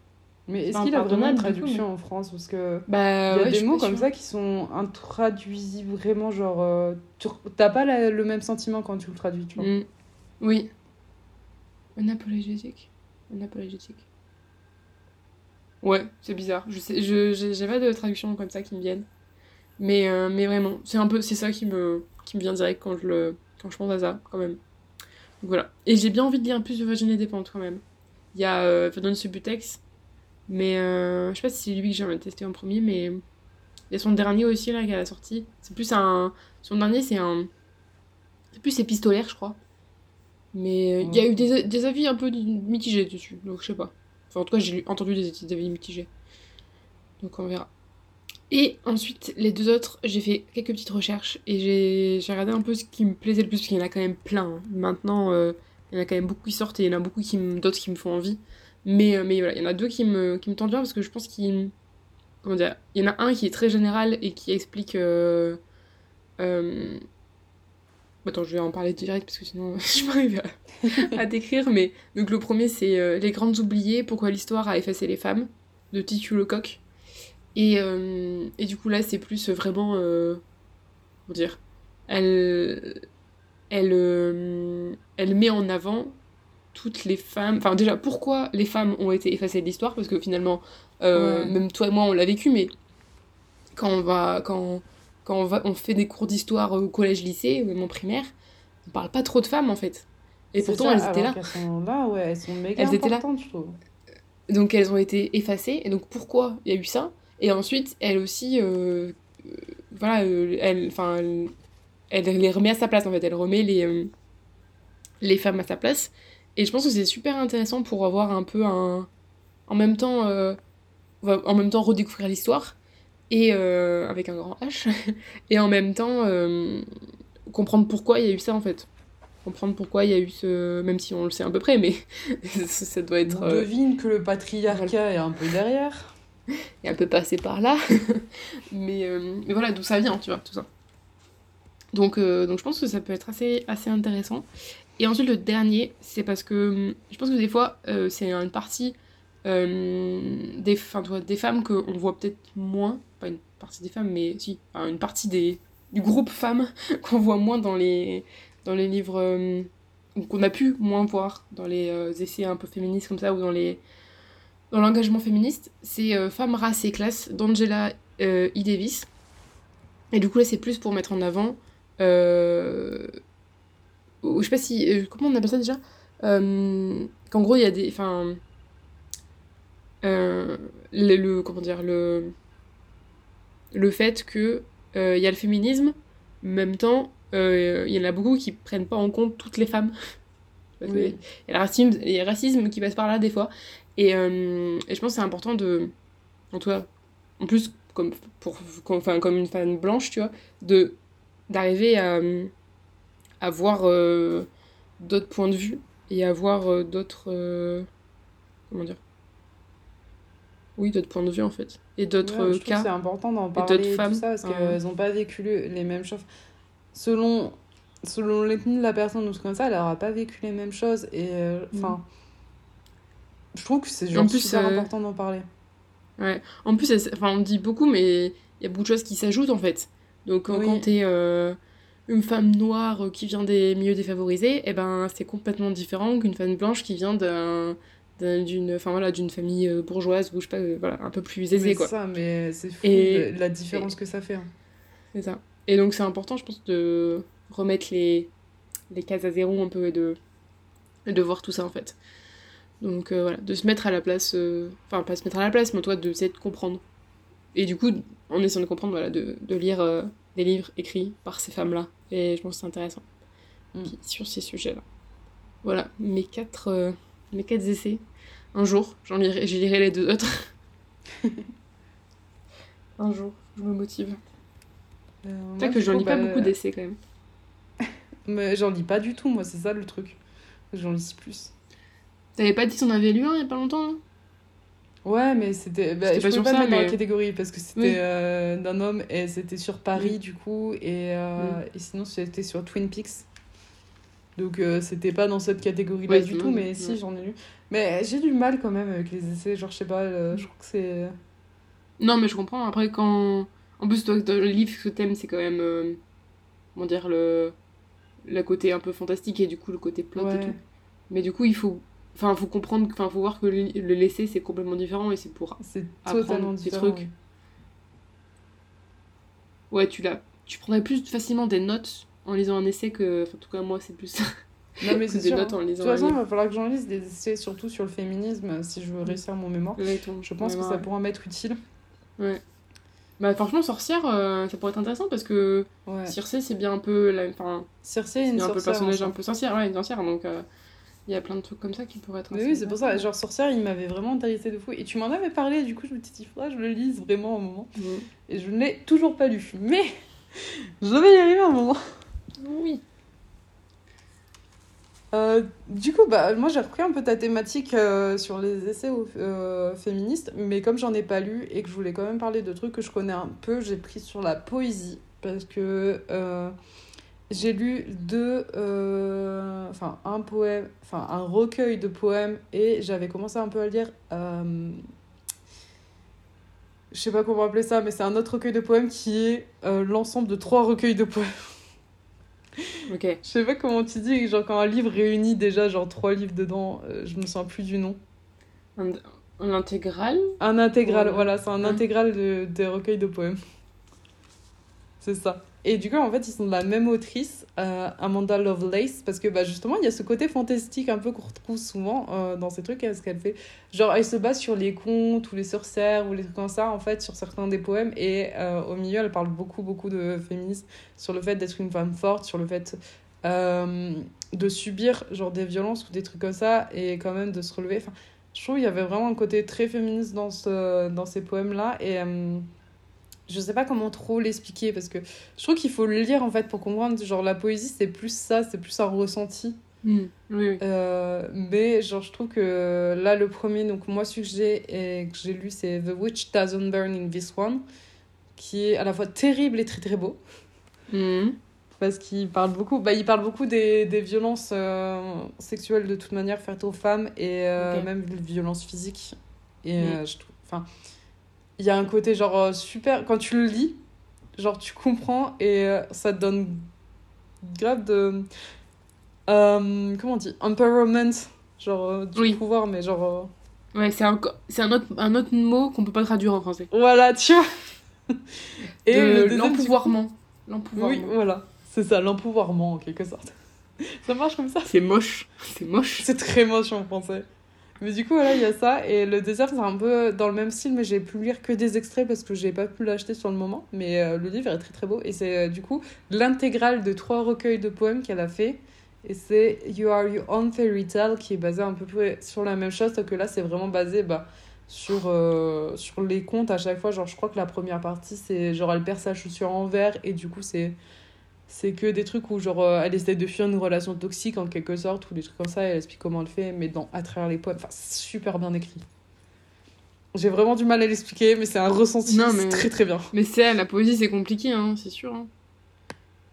Mais est-ce Enfin, qu'il a vraiment une coup, traduction en France? Parce que Bah, il y a ouais, des mots comme ça qui sont intraduisibles vraiment, genre. euh, tu- T'as pas la- le même sentiment quand tu le traduis, tu vois. Mm. Oui. Unapologétique. Unapologétique. Ouais, c'est bizarre. Je sais, je, j'ai j'ai pas de traduction comme ça qui me viennent. Mais, euh, mais vraiment, c'est un peu, c'est ça qui me, qui me vient direct quand je le, quand je pense à ça, quand même. Donc voilà. Et j'ai bien envie de lire plus de Virginie Despentes quand même. Il y a euh, Vernon Subutex, mais euh, je sais pas si c'est lui que j'ai testé en premier, mais il y a son dernier aussi là qu'elle a sorti. C'est plus un, son dernier c'est un, c'est plus épistolaire je crois. Mais euh, il y a eu des, des avis un peu mitigés dessus, donc je sais pas. Enfin, en tout cas, j'ai entendu des avis mitigés. Donc on verra. Et ensuite, les deux autres, j'ai fait quelques petites recherches et j'ai regardé un peu ce qui me plaisait le plus, parce qu'il y en a quand même plein. hein. Maintenant, euh, il y en a quand même beaucoup qui sortent et il y en a beaucoup d'autres qui me font envie. Mais, euh, mais voilà, il y en a deux qui me, qui me bien parce que je pense qu'il. Comment dire Il y en a un qui est très général et qui explique. euh, Attends, je vais en parler direct parce que sinon je arriver à, à décrire. Mais donc le premier c'est Les Grandes Oubliées, pourquoi l'histoire a effacé les femmes de Titu Lecoq. Et, euh, et du coup là c'est plus vraiment. euh, comment dire Elle. Elle, euh, elle met en avant toutes les femmes. Enfin, déjà, pourquoi les femmes ont été effacées de l'histoire? Parce que finalement, euh, Ouais. même toi et moi, on l'a vécu, mais quand on va. Quand, quand on, va, on fait des cours d'histoire au collège-lycée, ou même en primaire, on parle pas trop de femmes en fait. Et pourtant, ça, elles étaient là. qu'elles sont là, ouais, elles sont méga Elles étaient là. importantes, je trouve. Donc elles ont été effacées. Et donc pourquoi il y a eu ça? Et ensuite, elle aussi, euh, euh, voilà, euh, elle, enfin, elle, elle les remet à sa place en fait. Elle remet les, les femmes à sa place. Et je pense que c'est super intéressant pour avoir un peu un, en même temps, euh, en même temps redécouvrir l'histoire et euh, avec un grand H et en même temps euh, comprendre pourquoi il y a eu ça en fait. Comprendre pourquoi il y a eu ce, même si on le sait à peu près, mais ça doit être. On devine que le patriarcat est un peu derrière. et un peu passé par là. mais, euh, mais voilà, d'où ça vient, tu vois, tout ça. Donc, euh, donc je pense que ça peut être assez, assez intéressant. Et ensuite, le dernier, c'est parce que hum, je pense que des fois, euh, c'est une partie euh, des, tu vois, des femmes qu'on voit peut-être moins, pas une partie des femmes, mais si, une partie des, du groupe femmes qu'on voit moins dans les, dans les livres, ou qu'on a pu moins voir dans les essais un peu féministes comme ça, ou dans les dans l'engagement féministe, c'est euh, Femmes, race et classe d'Angela E. Davis. Et du coup, là, c'est plus pour mettre en avant. euh, je sais pas si. euh, comment on appelle ça déjà? Qu'en gros, il y a des. Enfin. le, le- Comment dire Le. Le fait que. Il y a le féminisme, en même temps, euh, il y en a beaucoup qui prennent pas en compte toutes les femmes. Oui. il y a le racisme, il y a le racisme qui passe par là des fois. Et, euh, et je pense que c'est important de. En tout cas, en plus, comme, pour, comme, enfin, comme une femme blanche, tu vois, de d'arriver à, à voir euh, d'autres points de vue et à voir euh, d'autres. comment dire Oui, d'autres points de vue en fait. Et d'autres Ouais, cas. c'est important d'en d'autres parler, tout femmes, ça, parce hein. qu'elles n'ont pas vécu le- les mêmes choses. Selon, selon l'ethnie de la personne ou ce comme ça, elle n'aura pas vécu les mêmes choses. Et euh, enfin, je trouve que c'est genre En plus, super euh, important d'en parler. Ouais. En plus, enfin, on dit beaucoup, mais il y a beaucoup de choses qui s'ajoutent en fait. Donc, quand, Oui. quand t'es euh, une femme noire euh, qui vient des milieux défavorisés, eh ben, c'est complètement différent qu'une femme blanche qui vient d'un d'une enfin voilà d'une famille euh, bourgeoise ou je sais pas euh, voilà un peu plus aisée Mais quoi ça, mais c'est fou Et- la différence que ça fait. hein. c'est ça et donc c'est important je pense de remettre les les cases à zéro un peu et de et de voir tout ça en fait donc euh, voilà de se mettre à la place euh, enfin pas se mettre à la place mais toi de essayer de comprendre. Et du coup en essayant de comprendre voilà de, de lire euh, des livres écrits par ces femmes là et je pense que c'est intéressant. Mm. sur ces sujets là voilà mes quatre mes quatre essais. Un jour j'en lirai j'y lirai les deux autres. Un jour je me motive. C'est que j'en lis pas bah, beaucoup d'essais quand même. Mais j'en lis pas du tout, moi, c'est ça le truc. J'en lis plus. T'avais pas dit qu'on avait lu un il y a pas longtemps hein Ouais, mais c'était. Bah, je pas pouvais pas le ça, dans la catégorie parce que c'était Oui. euh, d'un homme et c'était sur Paris Oui. du coup et, euh, et sinon c'était sur Twin Peaks. Donc euh, c'était pas dans cette catégorie-là Ouais, du tout, mais si j'en ai lu. Mais j'ai du mal quand même avec les essais, genre je sais pas, je trouve que c'est. non mais je comprends après quand en plus toi le livre que t'aimes c'est quand même comment dire le le côté un peu fantastique et du coup le côté plot et Ouais. tout mais du coup il faut enfin faut comprendre enfin faut voir que le, le laisser c'est complètement différent et c'est pour C'est Apprendre des trucs. ouais tu l'as tu prendrais plus facilement des notes en lisant un essai que enfin, en tout cas moi c'est plus. Non mais c'est des sûr. notes hein. en De toute lisant façon, il va falloir que j'en lise des essais surtout sur le féminisme si je veux réussir mon mémoire. Ouais, ton- Je pense que ça pourra m'être utile. ouais. Bah franchement sorcière euh, ça pourrait être intéressant parce que Ouais. Circé c'est bien un peu la enfin c'est une un peu sorcière. personnage en un peu sorcière ouais une sorcière donc euh, il y a plein de trucs comme ça qui pourraient être Mais oui, c'est pour ça. Genre, Sorcière, il m'avait vraiment intéressé de fou. Et tu m'en avais parlé, du coup, je me suis dit, il faudra que je le lise vraiment un moment. Et je ne l'ai toujours pas lu. Mais je vais y arriver un moment. oui Euh, du coup, bah, moi, j'ai repris un peu ta thématique euh, sur les essais euh, féministes. Mais comme j'en ai pas lu et que je voulais quand même parler de trucs que je connais un peu, j'ai pris sur la poésie. Parce que j'ai lu deux. euh, Enfin, un poème. Enfin, un recueil de poèmes. Et j'avais commencé un peu à le lire. euh, je sais pas comment appeler ça, mais c'est un autre recueil de poèmes qui est euh, l'ensemble de trois recueils de poèmes. ok Je sais pas comment tu dis, genre quand un livre réunit déjà genre trois livres dedans, euh, je me souviens plus du nom. un, un intégral? Un intégral, voilà, c'est un intégral de, des recueils de poèmes. C'est ça. Et du coup, en fait, ils sont de la même autrice, euh, Amanda Lovelace, parce que bah, justement, il y a ce côté fantastique un peu qu'on retrouve souvent euh, dans ces trucs, ce qu'elle fait. Genre, elle se base sur les contes ou les sorcières ou les trucs comme ça, en fait, sur certains des poèmes. Et euh, au milieu, elle parle beaucoup, beaucoup de féminisme, sur le fait d'être une femme forte, sur le fait euh, de subir genre des violences ou des trucs comme ça, et quand même de se relever. Enfin, je trouve qu'il y avait vraiment un côté très féministe dans, ce, dans ces poèmes-là. Et je sais pas comment trop l'expliquer parce que je trouve qu'il faut le lire en fait pour comprendre. Genre, la poésie, c'est plus ça, c'est plus un ressenti. Mm. oui oui Euh, mais genre, je trouve que là, le premier, donc moi, celui que j'ai et que j'ai lu, c'est The Witch Doesn't Burn in This One, qui est à la fois terrible et très très beau Mm. parce qu'il parle beaucoup bah, il parle beaucoup des, des violences euh, sexuelles de toute manière faites aux femmes et euh, même des violences physiques et je trouve enfin il y a un côté genre euh, super quand tu le lis genre tu comprends et euh, ça te donne grave de euh, comment on dit empowerment genre du Oui. pouvoir mais genre ouais c'est un c'est un autre un autre mot qu'on peut pas traduire en français. voilà tu vois. Et le coup- l'empouvoirment. L'empouvoirment. Oui voilà c'est ça l'empouvoirment en quelque sorte. Ça marche comme ça? C'est moche. C'est moche. C'est très moche en français. Mais du coup, voilà, il y a ça. Et le désert, c'est un peu dans le même style, mais j'ai pu lire que des extraits parce que j'ai pas pu l'acheter sur le moment. Mais euh, le livre est très très beau. Et c'est euh, du coup l'intégrale de trois recueils de poèmes qu'elle a fait. Et c'est You Are Your Own Fairy Tale qui est basé un peu près sur la même chose, que là, c'est vraiment basé bah, sur, euh, sur les contes à chaque fois. Genre, je crois que la première partie, c'est genre elle perd sa chaussure en verre et du coup, c'est c'est que des trucs où genre euh, elle essaie de fuir une relation toxique en quelque sorte ou des trucs comme ça et elle explique comment elle fait mais dans à travers les poèmes. Enfin c'est super bien écrit. J'ai vraiment du mal à l'expliquer mais c'est un ressenti. Non, c'est mais- très très bien. mais c'est la poésie c'est compliqué hein c'est sûr hein.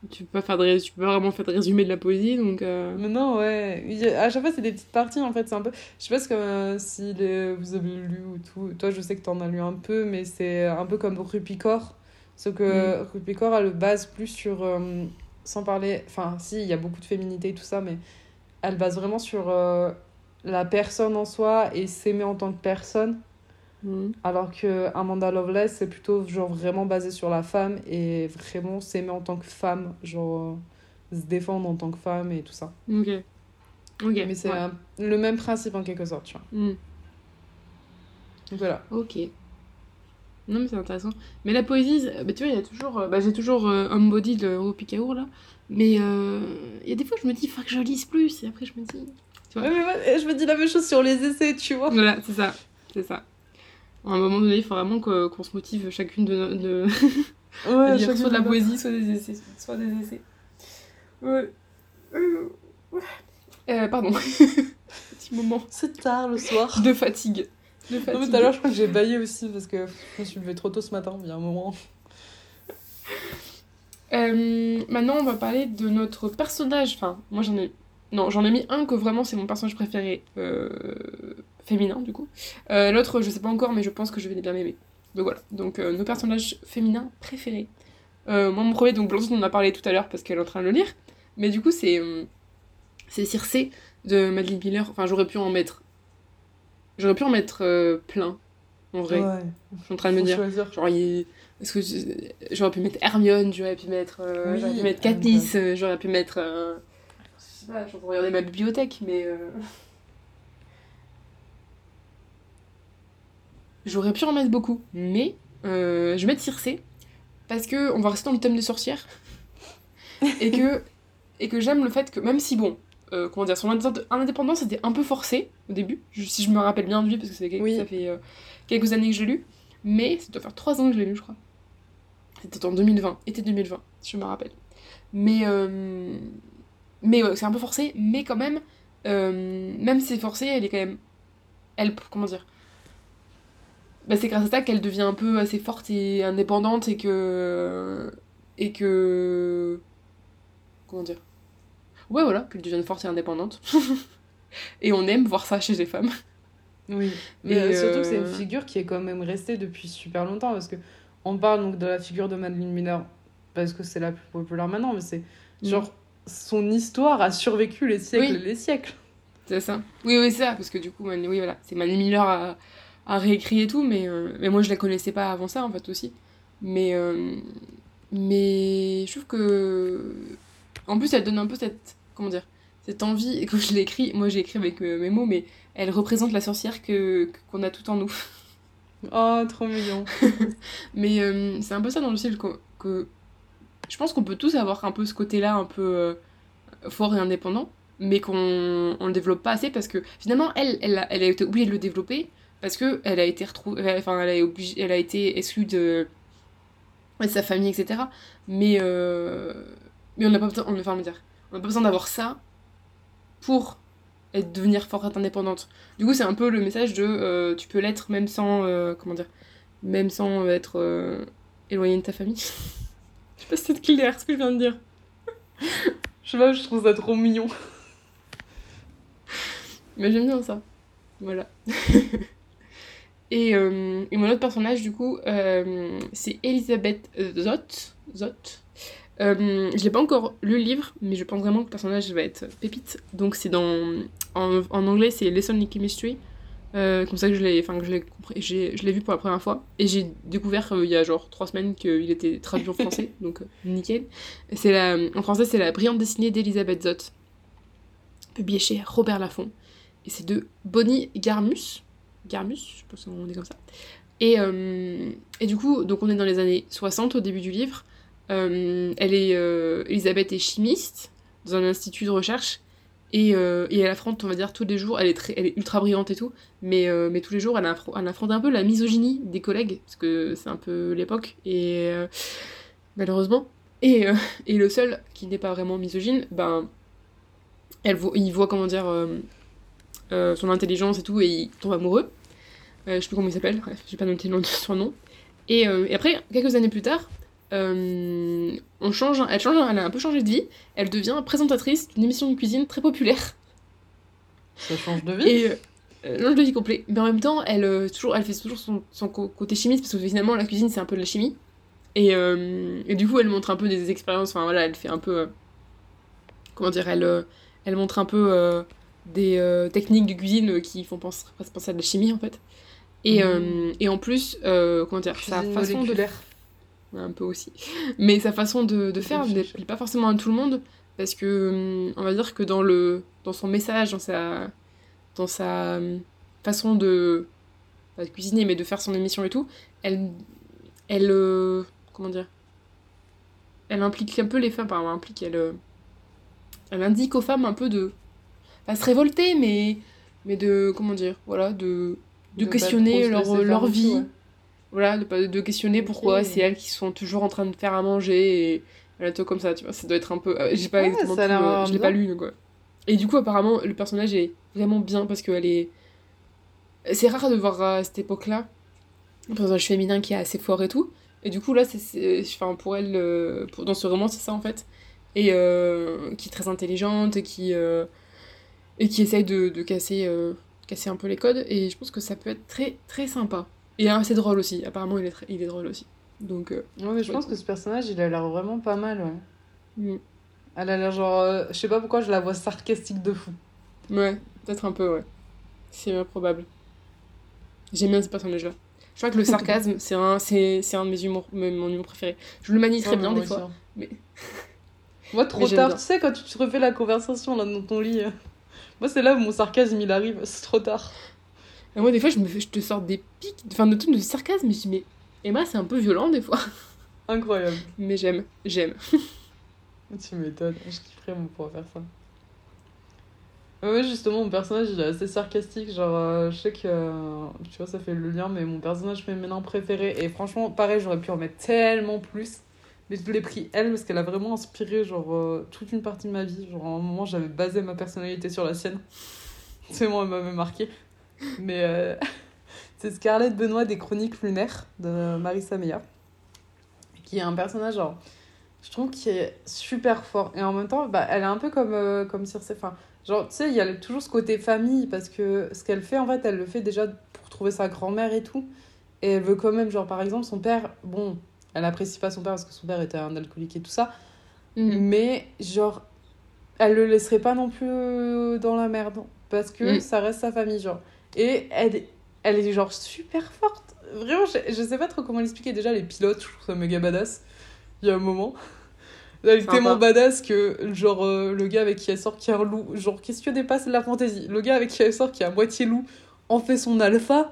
tu peux pas faire de tu peux pas vraiment faire de résumé de la poésie donc euh, mais non ouais. À chaque fois c'est des petites parties en fait c'est un peu je sais pas euh, si les- vous avez lu ou tout. Toi je sais que t'en as lu un peu mais c'est un peu comme Rupicor sauf que Rupicor elle le base plus sur euh, sans parler enfin si il y a beaucoup de féminité et tout ça mais elle base vraiment sur euh, la personne en soi et s'aimer en tant que personne. Mhm. Alors que Amanda Loveless, c'est plutôt genre vraiment basé sur la femme et vraiment s'aimer en tant que femme, genre euh, se défendre en tant que femme et tout ça. Ok. Mais c'est ouais. le même principe en quelque sorte, tu vois. Donc voilà. Ok. Non, mais c'est intéressant. Mais la poésie, bah, tu vois, il y a toujours. euh, Bah, j'ai toujours euh, Homebody de Picaour là. Mais euh, il y a des fois, je me dis, il faut que je lise plus. Et après, je me dis. Tu vois Ouais, mais moi, je me dis la même chose sur les essais, tu vois. Voilà, c'est ça. C'est ça. À un moment donné, il faut vraiment qu'on se motive chacune de, de... Ouais, lire soit de la poésie, soit des essais. Soit des essais. Ouais. Euh, ouais. Euh, pardon. Petit moment C'est tard le soir. de fatigue. Non, mais tout à l'heure, je crois que j'ai baillé aussi parce que je me suis levée trop tôt ce matin, il y a un moment. Euh, maintenant, on va parler de notre personnage. Enfin, moi j'en ai. Non, j'en ai mis un que vraiment c'est mon personnage préféré euh, féminin, du coup. Euh, L'autre, je sais pas encore, mais je pense que je vais bien l'aimer. Donc voilà. Donc, euh, nos personnages féminins préférés. Euh, moi, mon premier, donc Blanche, on en a parlé tout à l'heure parce qu'elle est en train de le lire. Mais du coup, c'est. euh, c'est Circé de Madeleine Miller. Enfin, j'aurais pu en mettre. J'aurais pu en mettre euh, plein, en vrai. Ouais. Je suis en train de me dire. choisir. Genre, il... Est-ce que je- j'aurais pu mettre Hermione, j'aurais pu mettre, euh, Oui, j'aurais pu mettre Katniss, euh, j'aurais pu mettre. euh, Je sais pas, je regarder ma bibliothèque, mais. J'aurais pu en mettre beaucoup, mais je vais mettre Circé parce que on va rester dans le thème des sorcières et que et que j'aime le fait que même si bon, euh, comment dire, son indép- indépendance était un peu forcée au début, si je me rappelle bien de lui parce que ça fait, Oui. ça fait euh, quelques années que je l'ai lu, mais ça doit faire trois ans que je l'ai lu, je crois. C'était en 2020, été 2020, si je me rappelle. Mais euh, mais ouais, c'est un peu forcé, mais quand même, même si c'est forcé, elle est quand même, elle, comment dire, bah, c'est grâce à ça qu'elle devient un peu assez forte et indépendante et que et que comment dire, ouais voilà, qu'elle devienne forte et indépendante. et on aime voir ça chez les femmes. Oui, mais Et, euh, surtout que c'est une euh, figure qui est quand même restée depuis super longtemps parce que on parle donc de la figure de Madeleine Miller parce que c'est la plus populaire maintenant, mais c'est Mm. genre son histoire a survécu les siècles Oui. les siècles. C'est ça. Oui, oui, c'est ça, parce que du coup, Man- oui, voilà, c'est Manny Miller à, à réécrit et tout, mais, euh, mais moi je la connaissais pas avant ça en fait aussi. Mais, euh, mais je trouve que. En plus, elle donne un peu cette. Comment dire Cette envie, et quand je l'ai écrit, moi j'ai écrit avec euh, mes mots, mais elle représente la sorcière que qu'on a tout en nous. Oh, trop mignon. Mais euh, c'est un peu ça dans le style que, que je pense qu'on peut tous avoir un peu ce côté-là un peu euh, fort et indépendant, mais qu'on on le développe pas assez parce que finalement elle, elle, a, elle a été obligée de le développer parce que elle a été retrouvée, enfin elle a, obligé, elle a été exclue de, de sa famille, etc. Mais euh, mais on n'a pas besoin, on, enfin, dire, on n'a pas besoin d'avoir ça pour être, devenir forte indépendante. Du coup, c'est un peu le message de euh, tu peux l'être même sans euh, comment dire même sans être euh, éloigné de ta famille. je sais pas si c'est clair ce que je viens de dire. Je sais pas, je trouve ça trop mignon. Mais j'aime bien ça. Voilà. et, euh, mon autre personnage, du coup, euh, c'est Elisabeth Zott. Zott? Euh, je l'ai pas encore lu le livre, mais je pense vraiment que le personnage va être pépite. Donc c'est dans... En, en anglais, c'est Lesson in Chemistry. Euh, comme ça que je l'ai enfin, que je l'ai compris- je l'ai vu pour la première fois. Et j'ai découvert euh, il y a genre trois semaines qu'il était traduit en français, donc euh, nickel. C'est la, en français, c'est La brillante destinée d'Elisabeth Zott, publiée chez Robert Laffont. Et c'est de Bonnie Garmus. Garmus, je sais pas si on dit comme ça. Et, et du coup, donc on est dans les années 60 au début du livre. Euh, elle est, euh, Elisabeth est chimiste dans un institut de recherche. Et, euh, et elle affronte, on va dire, tous les jours, elle est, ultra brillante et tout, mais, tous les jours, elle, affro- elle affronte un peu la misogynie des collègues, parce que c'est un peu l'époque, et malheureusement. Et, le seul qui n'est pas vraiment misogyne, ben, il voit, comment dire, son intelligence et tout, et il tombe amoureux. Je sais plus comment il s'appelle, bref, j'ai pas noté son nom. Et après, quelques années plus tard, euh, on change, elle, change, elle a un peu changé de vie, elle devient présentatrice d'une émission de cuisine très populaire. Ça change de vie. Et euh, non, je le dis complet. Mais en même temps, elle, euh, toujours, elle fait toujours son, côté chimiste, parce que finalement, la cuisine, c'est un peu de la chimie. Et, euh, et du coup, elle montre un peu des expériences, enfin voilà, elle fait un peu. comment dire, elle, elle montre un peu. des techniques de cuisine qui font penser, penser à de la chimie en fait. Et, euh, et en plus, comment dire, sa façon de un peu aussi. Mais sa façon de, de faire ne Réfléchir. plaît pas forcément à tout le monde, parce que hum, on va dire que dans, le, dans son message, dans sa, dans sa hum, façon de, pas de cuisiner, mais de faire son émission et tout, elle, elle euh, comment dire, elle implique un peu les femmes, elle implique, elle, euh, elle indique aux femmes un peu de, pas se révolter, mais, mais de, comment dire, voilà, de, questionner leur, vie. ouais. Voilà, de, pas- de questionner pourquoi c'est elles qui sont toujours en train de faire à manger et voilà, tout comme ça, tu vois. Ça doit être un peu. euh, J'ai pas Ouais, exactement tout, euh, je l'ai pas lu, donc. Et du coup, apparemment, le personnage est vraiment bien parce qu'elle est. C'est rare de voir à cette époque-là un personnage féminin qui est assez fort et tout. Et du coup, là, c'est. Enfin, pour elle, euh, pour- dans ce roman, c'est ça en fait. Et euh, qui est très intelligente et qui. euh, Et qui essaye de, de casser, euh, casser un peu les codes. Et je pense que ça peut être très, très sympa. Et assez drôle aussi. Apparemment, il est, très- il est drôle aussi. Donc. euh, Ouais, mais je Ouais. pense que ce personnage, il a l'air vraiment pas mal, ouais. mm. Elle a l'air genre. euh, je sais pas pourquoi je la vois sarcastique de fou. Ouais, peut-être un peu, ouais. C'est probable. J'aime bien ce personnage-là. Je crois que le sarcasme, c'est un, c'est, un de mes humours, mon humour préféré. Je le manie très bien des fois. mais- Moi, trop Mais tard, bien. tu sais, quand tu te refais la conversation là dans ton lit. euh, Moi, c'est là où mon sarcasme il arrive, c'est trop tard. Et moi, des fois, je, me fais, je te sors des pics, enfin, de trucs de sarcasme, et je dis, mais Emma, c'est un peu violent des fois. Incroyable. Mais j'aime, j'aime. Tu m'étonnes, je kifferais mon pouvoir faire ça. Ouais, justement, mon personnage il est assez sarcastique. Genre, euh, je sais que. euh, tu vois, ça fait le lien, mais mon personnage féminin préféré. Et franchement, pareil, j'aurais pu en mettre tellement plus. Mais je l'ai pris elle parce qu'elle a vraiment inspiré, genre, euh, toute une partie de ma vie. Genre, à un moment, j'avais basé ma personnalité sur la sienne. C'est moi, elle m'avait marqué. Mais euh, c'est Scarlett Benoît des Chroniques lunaires de Marissa Meyer. Qui est un personnage, genre je trouve qu'il est super fort et en même temps bah, elle est un peu comme euh, comme Circe enfin genre tu sais il y a toujours ce côté famille parce que ce qu'elle fait en fait elle le fait déjà pour trouver sa grand-mère et tout et elle veut quand même genre par exemple son père bon elle apprécie pas son père parce que son père était un alcoolique et tout ça Mm. mais genre elle le laisserait pas non plus dans la merde parce que Mm. ça reste sa famille genre et elle est- elle est genre super forte. Vraiment je, je sais pas trop comment l'expliquer. Déjà les pilotes je trouve ça méga badass. Il y a un moment. Elle est tellement badass que genre euh, le gars avec qui elle sort qui est un loup genre qu'est-ce que dépasse la fantaisie? Le gars avec qui elle sort qui est à moitié loup en fait son alpha.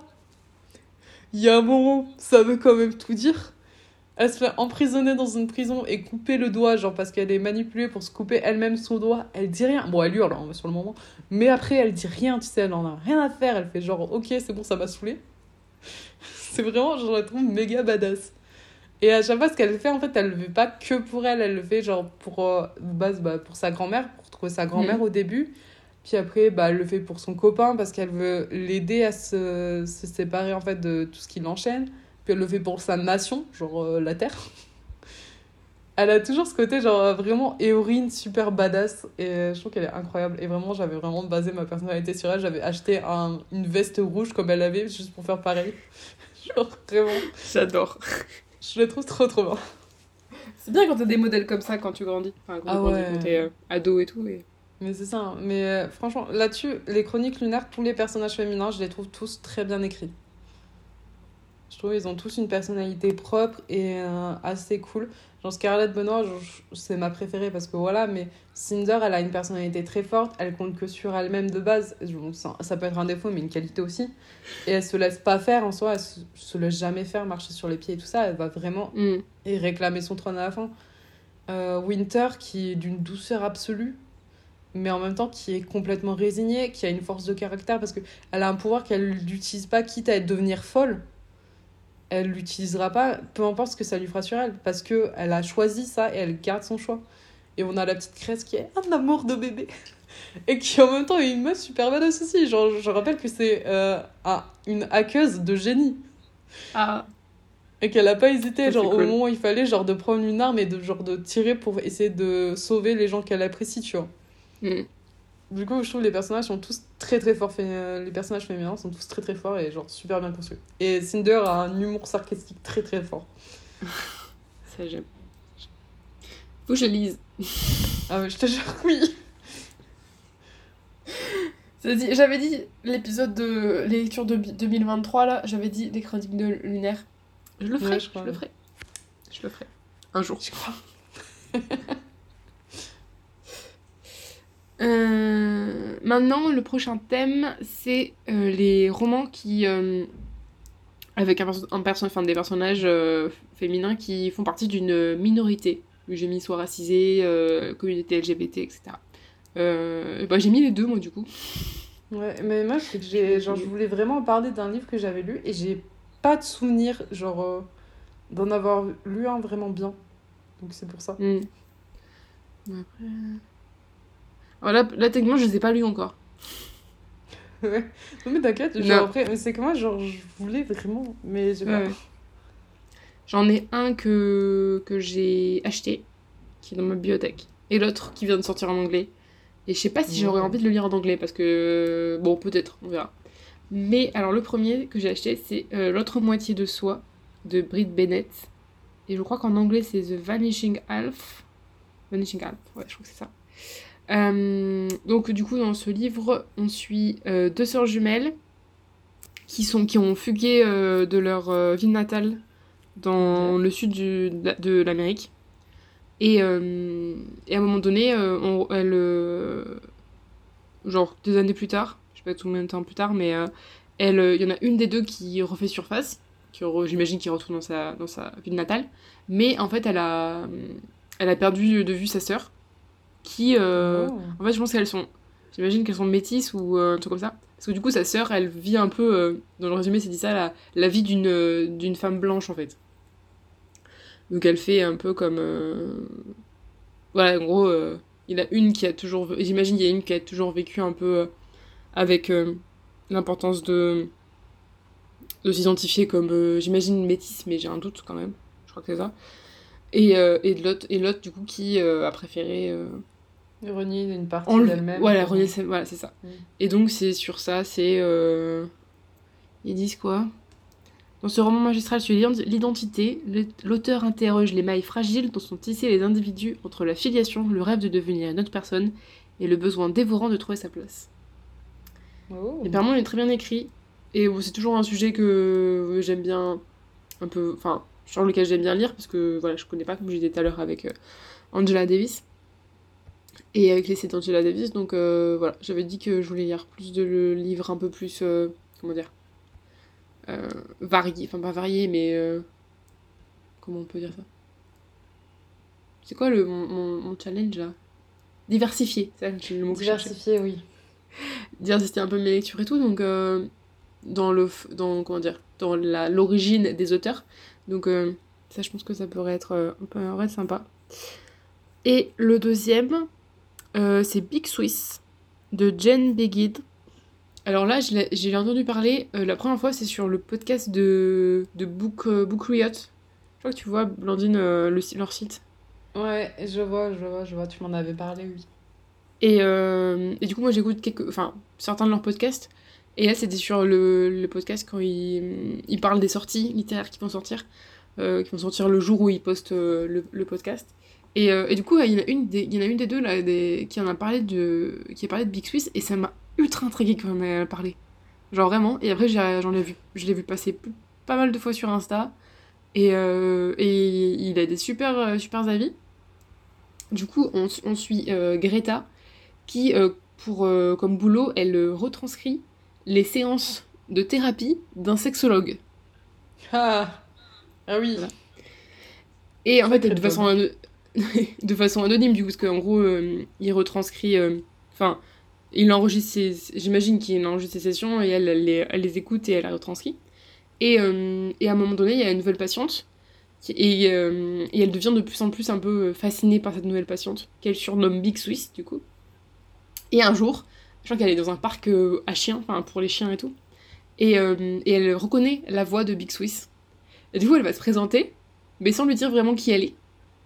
Il y a un moment ça veut quand même tout dire elle se fait emprisonner dans une prison et couper le doigt, genre parce qu'elle est manipulée pour se couper elle-même son doigt. Elle dit rien. Bon, elle hurle hein, sur le moment. Mais après, elle dit rien, tu sais, elle en a rien à faire. Elle fait genre, ok, c'est bon, ça m'a saoulé. c'est vraiment, je la trouve méga badass. Et à chaque fois, ce qu'elle fait, en fait, elle le fait pas que pour elle. Elle le fait genre pour, euh, base, bah, pour sa grand-mère, pour trouver sa grand-mère Mhm. au début. Puis après, bah, elle le fait pour son copain parce qu'elle veut l'aider à se, se séparer en fait de tout ce qui l'enchaîne. Puis elle le fait pour sa nation, genre euh, la Terre. Elle a toujours ce côté genre euh, vraiment éorine, super badass. Et je trouve qu'elle est incroyable. Et vraiment, j'avais vraiment basé ma personnalité sur elle. J'avais acheté un- une veste rouge comme elle avait, juste pour faire pareil. genre vraiment, J'adore. je la trouve trop trop bien. C'est bien quand t'as des modèles comme ça quand tu grandis. Enfin, quand Ah tu grandis, ouais. quand t'es euh, ado et tout. Et... Mais c'est ça. hein. Mais euh, franchement, là-dessus, les chroniques lunaires, tous les personnages féminins, je les trouve tous très bien écrits. Je trouve qu'ils ont tous une personnalité propre et euh, assez cool. Genre Scarlett Benoît, c'est ma préférée parce que voilà, mais Cinder, elle a une personnalité très forte, elle compte que sur elle-même de base. Ça peut être un défaut, mais une qualité aussi. Et elle se laisse pas faire en soi, elle se, se laisse jamais faire marcher sur les pieds et tout ça. Elle va vraiment Mm. et réclamer son trône à la fin. Euh, Winter, qui est d'une douceur absolue, mais en même temps qui est complètement résignée, qui a une force de caractère parce qu'elle a un pouvoir qu'elle n'utilise pas, quitte à devenir folle. Elle l'utilisera pas, peu importe ce que ça lui fera sur elle, parce que elle a choisi ça et elle garde son choix. Et on a la petite Cresse qui est un amour de bébé. Et qui en même temps est une meuf super badass aussi. Genre, je rappelle que c'est euh, un- une hackeuse de génie. Ah, Et qu'elle a pas hésité, Ça, genre, au moment où il fallait, genre, de prendre une arme et de, genre, de tirer pour essayer de sauver les gens qu'elle apprécie, tu vois. Mm. Du coup, je trouve les personnages sont tous très très forts. euh, Les personnages féminins sont tous très très forts et, genre, super bien construits. Et Cinder a un humour sarcastique très très fort. ça j'aime. Faut que je lise. Ah, mais je te jure, oui. J'avais dit l'épisode de les lectures de 2023, là, j'avais dit les chroniques de lunaire. Je le ferai, Ouais, je je, le ferai. Je le ferai. Un jour. Je crois. Euh, maintenant, le prochain thème, c'est euh, les romans qui. euh, avec un, perso- un perso- enfin, des personnages féminins qui font partie d'une minorité. J'ai mis soit racisé, communauté LGBT, etc. Bah, j'ai mis les deux, moi, du coup. Ouais, mais moi, c'est que j'ai, genre, je voulais vraiment parler d'un livre que j'avais lu et j'ai pas de souvenir, genre, d'en avoir lu un vraiment bien. Donc c'est pour ça. Hmm. Après... Alors là, là, techniquement, je les ai pas lus encore. Ouais. Non, mais t'inquiète, genre, après, mais c'est que moi, genre, je voulais vraiment, mais j'ai pas. Ouais. J'en ai un que, que j'ai acheté, qui est dans ma bibliothèque, et l'autre qui vient de sortir en anglais. Et je sais pas si j'aurais envie de le lire en anglais, parce que... Bon, peut-être, on verra. Mais alors, le premier que j'ai acheté, c'est euh, L'autre moitié de soi, de Britt Bennett. Et je crois qu'en anglais, c'est The Vanishing Half. Vanishing Half, ouais, je crois que c'est ça. Euh, donc, du coup, dans ce livre, on suit euh, deux sœurs jumelles qui, sont, qui ont fugué euh, de leur ville natale dans le sud du- de l'Amérique. Et, et à un moment donné, on- elles, euh, genre des années plus tard, je sais pas combien de temps plus tard, mais elle, il y en a une des deux qui refait surface, qui j'imagine qui retourne dans sa, dans sa ville natale, mais en fait elle a, elle a perdu de vue sa sœur, qui, euh, Oh. en fait je pense qu'elles sont, j'imagine qu'elles sont métisses ou euh, un truc comme ça, parce que du coup sa sœur elle vit un peu, euh, dans le résumé c'est dit ça, la, la vie d'une d'une femme blanche en fait. Donc elle fait un peu comme... Voilà, en gros, il y a une qui a toujours... J'imagine qu'il y a une qui a toujours vécu un peu avec l'importance de... de s'identifier comme, j'imagine, métisse, mais j'ai un doute quand même. Je crois que c'est ça. Et, euh, et l'autre, du coup, qui euh, a préféré... euh, Renier d'une partie d'elle-même. Voilà, renier voilà, c'est ça. Mm. Et donc, c'est sur ça, c'est. Ils disent quoi? Dans ce roman magistral sur l'ident- l'identité, l'auteur interroge les mailles fragiles dont sont tissés les individus entre la filiation, le rêve de devenir une autre personne et le besoin dévorant de trouver sa place. Oh. Et apparemment, il est très bien écrit. Et c'est toujours un sujet que j'aime bien un peu. Enfin, sur lequel j'aime bien lire parce que voilà, je connais pas, comme je disais tout à l'heure, avec euh, Angela Davis. Et avec l'essai d'Angela Davis. Donc euh, voilà, j'avais dit que je voulais lire plus de le livre un peu plus. euh, comment dire euh, Varié. Enfin, pas varié, mais. comment on peut dire ça? C'est quoi le, mon, mon- mon challenge là? Diversifié, c'est le mot que je cherchais Diversifié, oui. diversifier un peu mes lectures et tout donc dans le dans comment dire dans la l'origine des auteurs donc euh, ça je pense que ça pourrait être euh, un peu un vrai sympa et le deuxième euh, c'est Big Swiss de Jen Begid alors là j'ai entendu parler la première fois c'est sur le podcast de de Book Book Riot je crois que tu vois Blandine le, leur site Ouais, je vois, je vois, je vois, tu m'en avais parlé, oui. Et, euh, et du coup, moi, j'écoute quelques, enfin, certains de leurs podcasts. Et là, c'était sur le, le podcast quand ils, ils parlent des sorties littéraires qui vont sortir, euh, qui vont sortir le jour où ils postent euh, le, le podcast. Et, euh, et du coup, il y en a une des, il y en a une des deux là, des, qui en a parlé de, qui a parlé de Big Swiss, et ça m'a ultra intriguée quand on en a parlé. Genre vraiment. Et après, j'en ai vu, je l'ai vu passer pas mal de fois sur Insta. Et, et il a des super, super avis. Du coup, on, on suit Greta, qui, pour, comme boulot, elle retranscrit les séances de thérapie d'un sexologue. Ah, ah oui. Voilà. Et en fait, de façon, de façon anonyme, du coup, parce qu'en gros, euh, il retranscrit. euh, Enfin, il enregistre ses. J'imagine qu'il enregistre ses sessions et elle, elle les, elle les écoute et elle les retranscrit. Et, euh, et à un moment donné, il y a une nouvelle patiente. qui- Et, et elle devient de plus en plus un peu fascinée par cette nouvelle patiente, qu'elle surnomme Big Swiss, du coup. Et un jour, je crois qu'elle est dans un parc euh, à chiens, enfin pour les chiens et tout. Et, euh, et elle reconnaît la voix de Big Swiss. Et du coup, elle va se présenter, mais sans lui dire vraiment qui elle est.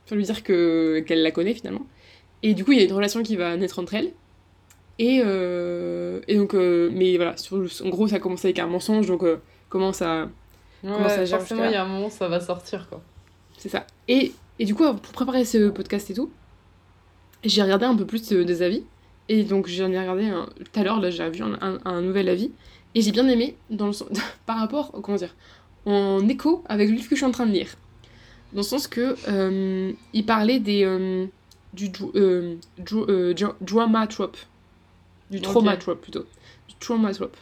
Sans lui dire que qu'elle la connaît finalement. Et du coup, il y a une relation qui va naître entre elles. Et, euh, et donc, mais voilà, sur en gros, ça commence avec un mensonge, donc comment ça. Comment ça Ouais, gère forcément, il y a un moment, ça va sortir, quoi. C'est ça. Et, et du coup, pour préparer ce podcast et tout, j'ai regardé un peu plus des avis. Et donc j'en ai regardé un- tout à l'heure, là j'ai vu un, un- un nouvel avis. Et j'ai bien aimé dans le sens- par rapport, comment dire, en écho avec le livre que je suis en train de lire. Dans le sens que euh, il parlait des, euh, du euh, dr- euh, dra- drama trope. Du trauma Ok. trope plutôt. Du trauma trope.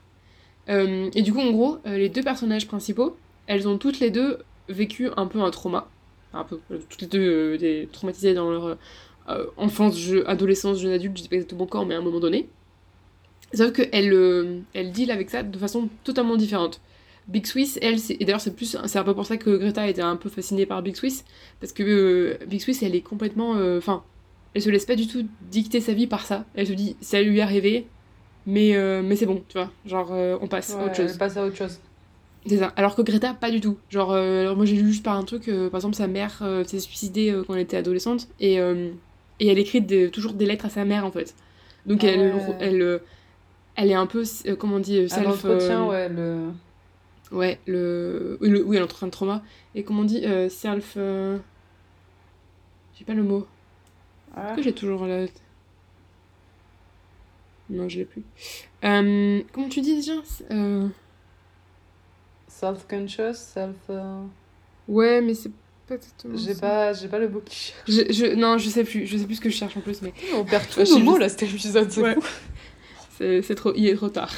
Euh, et du coup, en gros, euh, les deux personnages principaux, elles ont toutes les deux vécu un peu un trauma. Un peu. Toutes les deux des- traumatisées dans leur euh, enfance, je- adolescence, jeune adulte, je sais pas exactement quand, mais à un moment donné. Sauf qu'elle euh, elle deal avec ça de façon totalement différente. Big Swiss, elle, c'est- et d'ailleurs c'est plus, c'est un peu pour ça que Greta était un peu fascinée par Big Swiss, parce que euh, Big Swiss, elle est complètement, euh, enfin, elle se laisse pas du tout dicter sa vie par ça. Elle se dit, ça lui est arrivé, mais mais c'est bon, tu vois, genre on passe à autre chose. elle passe à autre chose. C'est ça. Alors que Greta, pas du tout. Genre, alors moi j'ai lu juste par un truc, par exemple, sa mère s'est suicidée quand elle était adolescente, et, et elle écrit des- toujours des lettres à sa mère en fait. Donc Ah elle, ouais. elle, euh, elle est un peu, euh, comment on dit, euh, self. l'entretien, ouais, le... Ouais, le... Oui, le... oui, l'entretien de trauma. Et comment on dit, self. J'ai pas le mot. Ah. Est-ce que j'ai toujours la. Non, je l'ai plus. Euh, comment tu dis déjà? Euh, Self-conscious, self... euh, Ouais, mais c'est pas exactement J'ai pas, j'ai pas le mot qui cherche. Je, je- Non, je sais plus. Je sais plus ce que je cherche en plus, mais On perd tous nos mots là, cet épisode, c'est Ouais. c'est c'est trop... il est trop tard.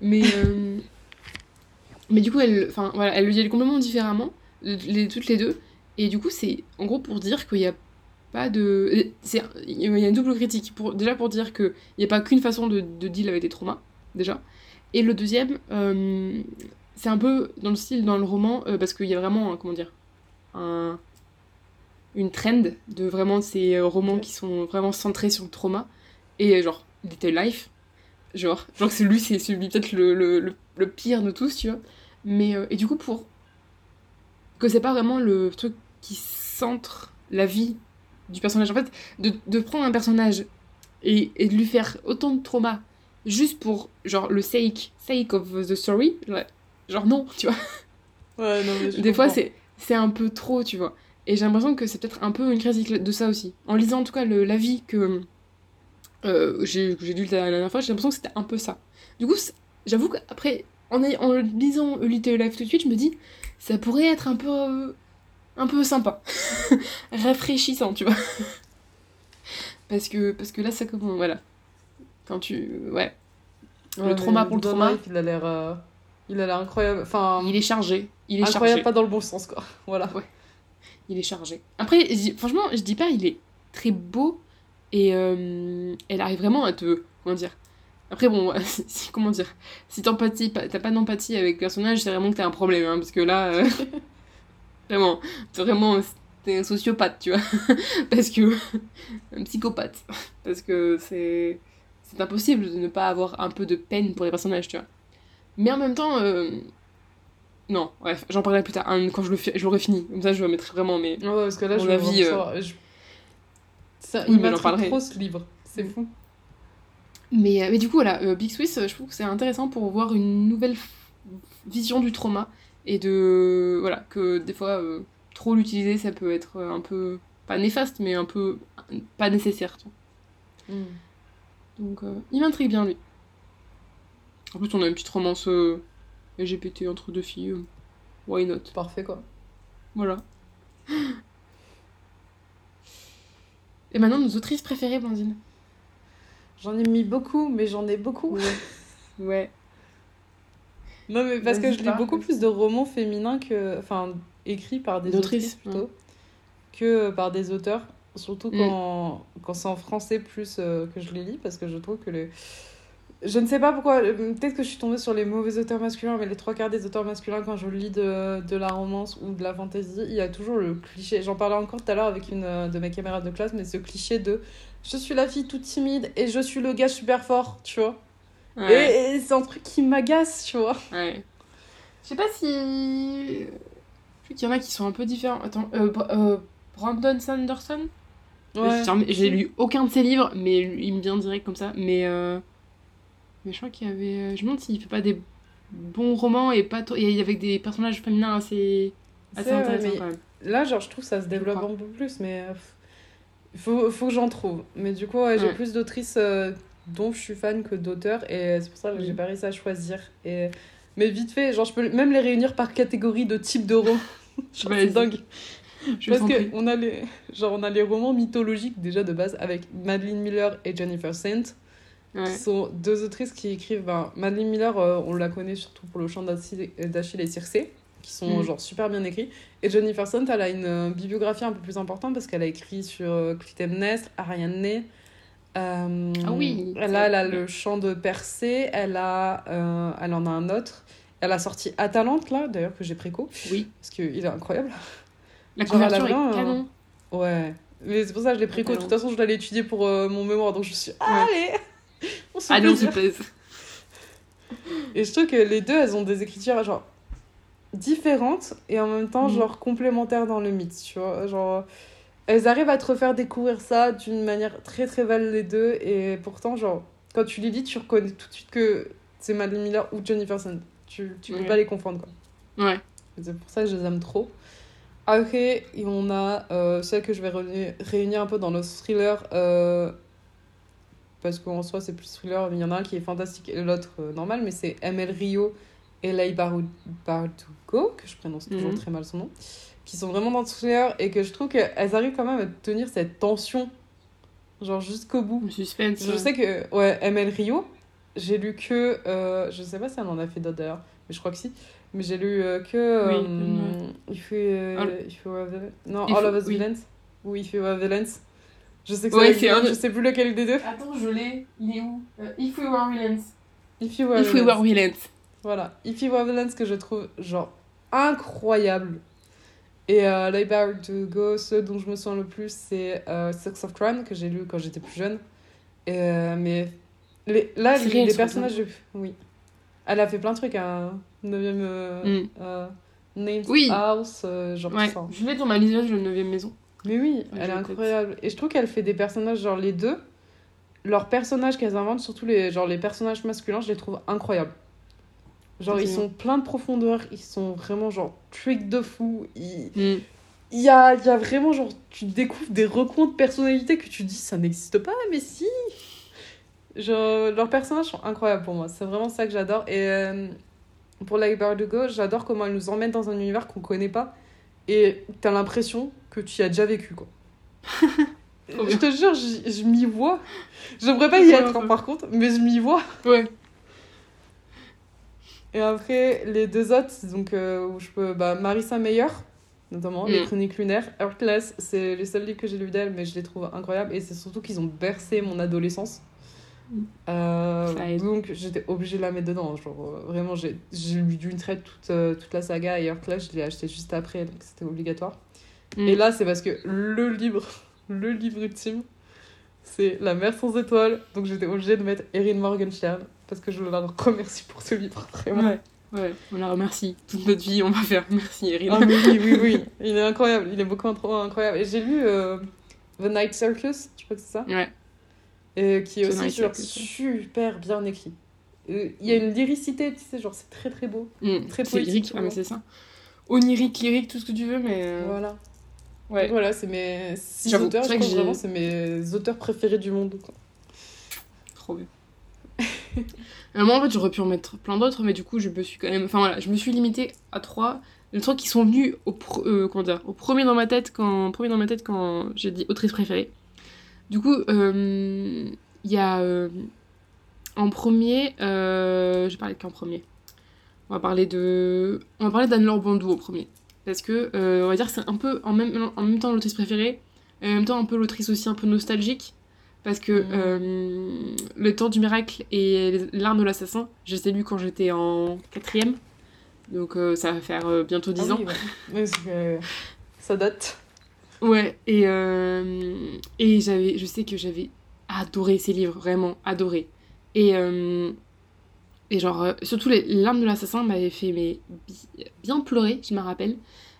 Mais, euh, mais du coup, elle, enfin, voilà, elle le dit complètement différemment, les, toutes les deux. Et du coup, c'est en gros pour dire qu'il n'y a pas de. c'est- Il y a une double critique. Pour, déjà pour dire qu'il n'y a pas qu'une façon de, de deal avec des traumas, déjà. Et le deuxième, euh, c'est un peu dans le style dans le roman, euh, parce qu'il y a vraiment, comment dire, un, une trend de vraiment ces euh, romans qui sont vraiment centrés sur le trauma. Et euh, genre, Little Life, genre, genre que celui, c'est celui peut-être le, le, le, le pire de tous, tu vois. Mais, euh, et du coup, pour que c'est pas vraiment le truc qui centre la vie du personnage. En fait, de, de prendre un personnage et, et de lui faire autant de trauma juste pour, genre, le sake, sake of the story, genre non, tu vois. Ouais, non, mais Des fois, c'est c'est un peu trop, tu vois. Et j'ai l'impression que c'est peut-être un peu une critique de ça aussi. En lisant en tout cas l'avis que euh, j'ai lu la dernière fois, j'ai l'impression que c'était un peu ça. Du coup, j'avoue qu'après, en, en lisant A Little Life tout de suite, je me dis, ça pourrait être un peu, euh, un peu sympa. Rafraîchissant, tu vois. parce, que, parce que là, ça commence, voilà. Quand tu... Ouais. Ouais, le trauma pour le trauma. Life, il a l'air... euh, Il a l'air incroyable. Enfin, Il est chargé. Il est incroyable chargé. pas dans le bon sens, quoi. Voilà. Il est chargé. Après, franchement, je dis pas, il est très beau et euh, elle arrive vraiment à te. Comment dire Après, bon, comment dire Si t'as pas d'empathie avec le personnage, c'est vraiment que t'as un problème, hein, parce que là, euh, vraiment, t'es vraiment. T'es un sociopathe, tu vois. parce que. un psychopathe. Parce que c'est. C'est impossible de ne pas avoir un peu de peine pour les personnages, tu vois. Mais en même temps. euh, Non, bref, j'en parlerai plus tard, hein, quand je le fi- je l'aurai fini. Comme ça, je le mettrai vraiment, mais. Ouais, parce que là, Mon je avis, euh. Je... Ça, Oui, il mais j'en m'intrigue parlerai. trop ce livre. C'est fou. Mais, euh, mais du coup, voilà, euh, Big Swiss, je trouve que c'est intéressant pour voir une nouvelle f- vision du trauma et de. Voilà, que des fois, euh, trop l'utiliser, ça peut être un peu. Pas néfaste, mais un peu. pas nécessaire. tu vois. Mm. Donc, euh, il m'intrigue bien, lui. En plus, on a une petite romance euh, LGBT entre deux filles. euh, why not? Parfait, quoi. Voilà. Et maintenant, nos autrices préférées, Blandine. J'en ai mis beaucoup, mais j'en ai beaucoup. Ouais. Non, mais parce que Vas-y, je lis parle. beaucoup plus de romans féminins que. Enfin, écrits par des D'autrices, autrices plutôt, que par des auteurs. Surtout Mm. quand, quand c'est en français plus euh, que je les lis, parce que je trouve que les. Je ne sais pas pourquoi, euh, peut-être que je suis tombée sur les mauvais auteurs masculins, mais les trois quarts des auteurs masculins, quand je lis de, de la romance ou de la fantasy, il y a toujours le cliché. J'en parlais encore tout à l'heure avec une euh, de mes camarades de classe, mais ce cliché de je suis la fille toute timide et je suis le gars super fort, tu vois. Ouais. Et, et c'est un truc qui m'agace, tu vois. Ouais. Je sais pas si. Je qu'il y en a qui sont un peu différents. Attends, euh, euh, Brandon Sanderson? Ouais. J'ai j'ai lu aucun de ses livres, mais il me vient direct comme ça. Mais, euh, mais je crois qu'il y avait. euh, Je me demande s'il fait pas des bons romans et pas et avec des personnages féminins assez, assez ouais, intéressants quand même. Là, genre, je trouve que ça se développe un peu plus, mais. euh, Il faut, faut que j'en trouve. Mais du coup, ouais, j'ai Ouais. plus d'autrices euh, dont je suis fan que d'auteurs. Et c'est pour ça que j'ai pas réussi à choisir. Et... Mais vite fait, genre, je peux même les réunir par catégorie de type de roman. Genre, Vas-y. c'est dingue. Je Parce t'en que prie. on a, les... Genre, on a les romans mythologiques déjà de base avec Madeleine Miller et Jennifer Saint. Ouais. qui sont deux autrices qui écrivent. Ben, Madeleine Miller, euh, on la connaît surtout pour le chant d'Achille et Circé, qui sont Mm. genre super bien écrits. Et Jennifer Sant, elle a une euh, bibliographie un peu plus importante parce qu'elle a écrit sur euh, Clytemnestre, Ariane. Euh, Ah oui, Elle a, elle a le chant de Persée, elle, a, euh, elle en a un autre. Elle a sorti Atalante, là, d'ailleurs, que j'ai préco, Oui. parce qu'il est incroyable. La couverture est euh, canon. Ouais. Mais c'est pour ça que je l'ai préco. De toute façon, je l'allais étudier pour mon mémoire, donc je suis. Allez On se fait Allez, on s'y plaisir. pèse. Et je trouve que les deux, elles ont des écritures genre différentes et en même temps Mhm. genre complémentaires dans le mythe, tu vois. Genre elles arrivent à te refaire découvrir ça d'une manière très très belle les deux et pourtant genre quand tu les lis, tu reconnais tout de suite que c'est Madeleine Miller ou Jennifer Sand. Tu tu peux Ouais. pas les confondre quoi. Ouais. C'est pour ça que je les aime trop. Après, et on a euh, celle que je vais réunir, réunir un peu dans le thriller. euh, parce qu'en soi, c'est plus thriller. mais Il y en a un qui est fantastique et l'autre euh, normal. Mais c'est ML Rio et Lai Bardugo, que je prononce toujours Mhm. très mal son nom. Qui sont vraiment dans le thriller et que je trouve qu'elles arrivent quand même à tenir cette tension. Genre jusqu'au bout. Le suspense. Je ouais. sais que, ouais, ML Rio, j'ai lu que. euh, je sais pas si elle en a fait d'autres d'ailleurs, mais je crois que si. Mais j'ai lu euh, que. Oui, euh, uh, if we were villains- Non, If- All of Us. Villains. Ou We Were Villains. Je sais que Ouais, ça c'est un- Je sais plus lequel des deux. Attends, je l'ai. Il est où Euh, If We Were Villains. If You Were If We Villains. Were Villains. Voilà. If You Were Villains que je trouve, genre, incroyable. Et euh, Library to Go, ceux dont je me souviens le plus, c'est euh, Sex of Crown, que j'ai lu quand j'étais plus jeune. Et, euh, mais les, là, les, personnages. Oui. Elle a fait plein de trucs, un 9ème. Euh, Mm. euh, Oui. House, euh, genre Ouais. tout ça. Je l'ai dans ma liseuse, le 9ème maison. Mais oui, elle est incroyable. Et je trouve qu'elle fait des personnages, genre les deux, leurs personnages qu'elles inventent, surtout les, genre, les personnages masculins, je les trouve incroyables. Genre, ils sont pleins de profondeur, ils sont vraiment, genre, trick de fou. ils- Mm. Il y a, il y a vraiment, genre, tu découvres des recoins de personnalité que tu dis, ça n'existe pas, mais si Genre, leurs personnages sont incroyables pour moi. C'est vraiment ça que j'adore. Et euh, pour Like Bardugo, j'adore comment elle nous emmène dans un univers qu'on connaît pas. Et t'as l'impression que tu y as déjà vécu, quoi. Je te jure, je, je m'y vois. J'aimerais pas y être, hein, par contre, mais je m'y vois. Ouais. Et après, les deux autres, donc, euh, où je peux. Bah, Marissa Meyer, notamment, Les Mm. Chroniques Lunaires. Earthless, c'est les seuls livres que j'ai lus d'elle, mais je les trouve incroyables. Et c'est surtout qu'ils ont bercé mon adolescence. Euh, donc, j'étais obligée de la mettre dedans. Genre, euh, vraiment, j'ai lu d'une traite toute, euh, toute la saga. Et Earthless, je l'ai acheté juste après, donc c'était obligatoire. Mm. Et là, c'est parce que le livre, le livre ultime, c'est La mer sans étoiles. Donc j'étais obligée de mettre Erin Morgenstern parce que je la remercie pour ce livre, vraiment. Ouais. Ouais, on la remercie. Toute notre vie, on va faire merci, Erin. Ah, oui, oui, oui. Il est incroyable. Il est beaucoup trop incroyable. Et j'ai lu The Night Circus, je crois que c'est ça, Ouais. Et qui est aussi genre, super bien écrit. Euh, Il y a une lyricité, tu sais, genre c'est très très beau. Mm. Très C'est lyrique, ah, mais c'est ça. Onirique, lyrique, tout ce que tu veux, mais. euh, Voilà. Ouais. Voilà, c'est mes six auteurs. c'est Je crois que vraiment c'est mes auteurs préférés du monde. quoi. Trop bien. Euh, moi, en fait, j'aurais pu en mettre plein d'autres, mais du coup, je me suis quand même. Enfin voilà, je me suis limitée à trois. Les trois qui sont venus au, pro- euh, comment dire, au premier dans ma tête quand, premier dans ma tête quand j'ai dit autrice préférée. Du coup, euh, il y a. euh, en premier. Euh, je vais parler de qui en premier On va parler de. On va parler d'Anne-Laure Bandou au premier. Parce que, on va dire, que c'est un peu en même, en même temps l'autrice préférée, et en même temps un peu l'autrice aussi un peu nostalgique. Parce que euh, Le temps du miracle et L'arme de l'assassin, je les ai lus quand j'étais en quatrième. Donc euh, ça va faire euh, bientôt 10 Ah ans. oui, ouais. Ouais, c'est que ça date. Ouais, et, euh, et j'avais, je sais que j'avais adoré ces livres, vraiment adoré. Et, euh, et genre, euh, surtout L'arme de l'assassin m'avait fait mais, bi- bien pleurer, je me rappelle.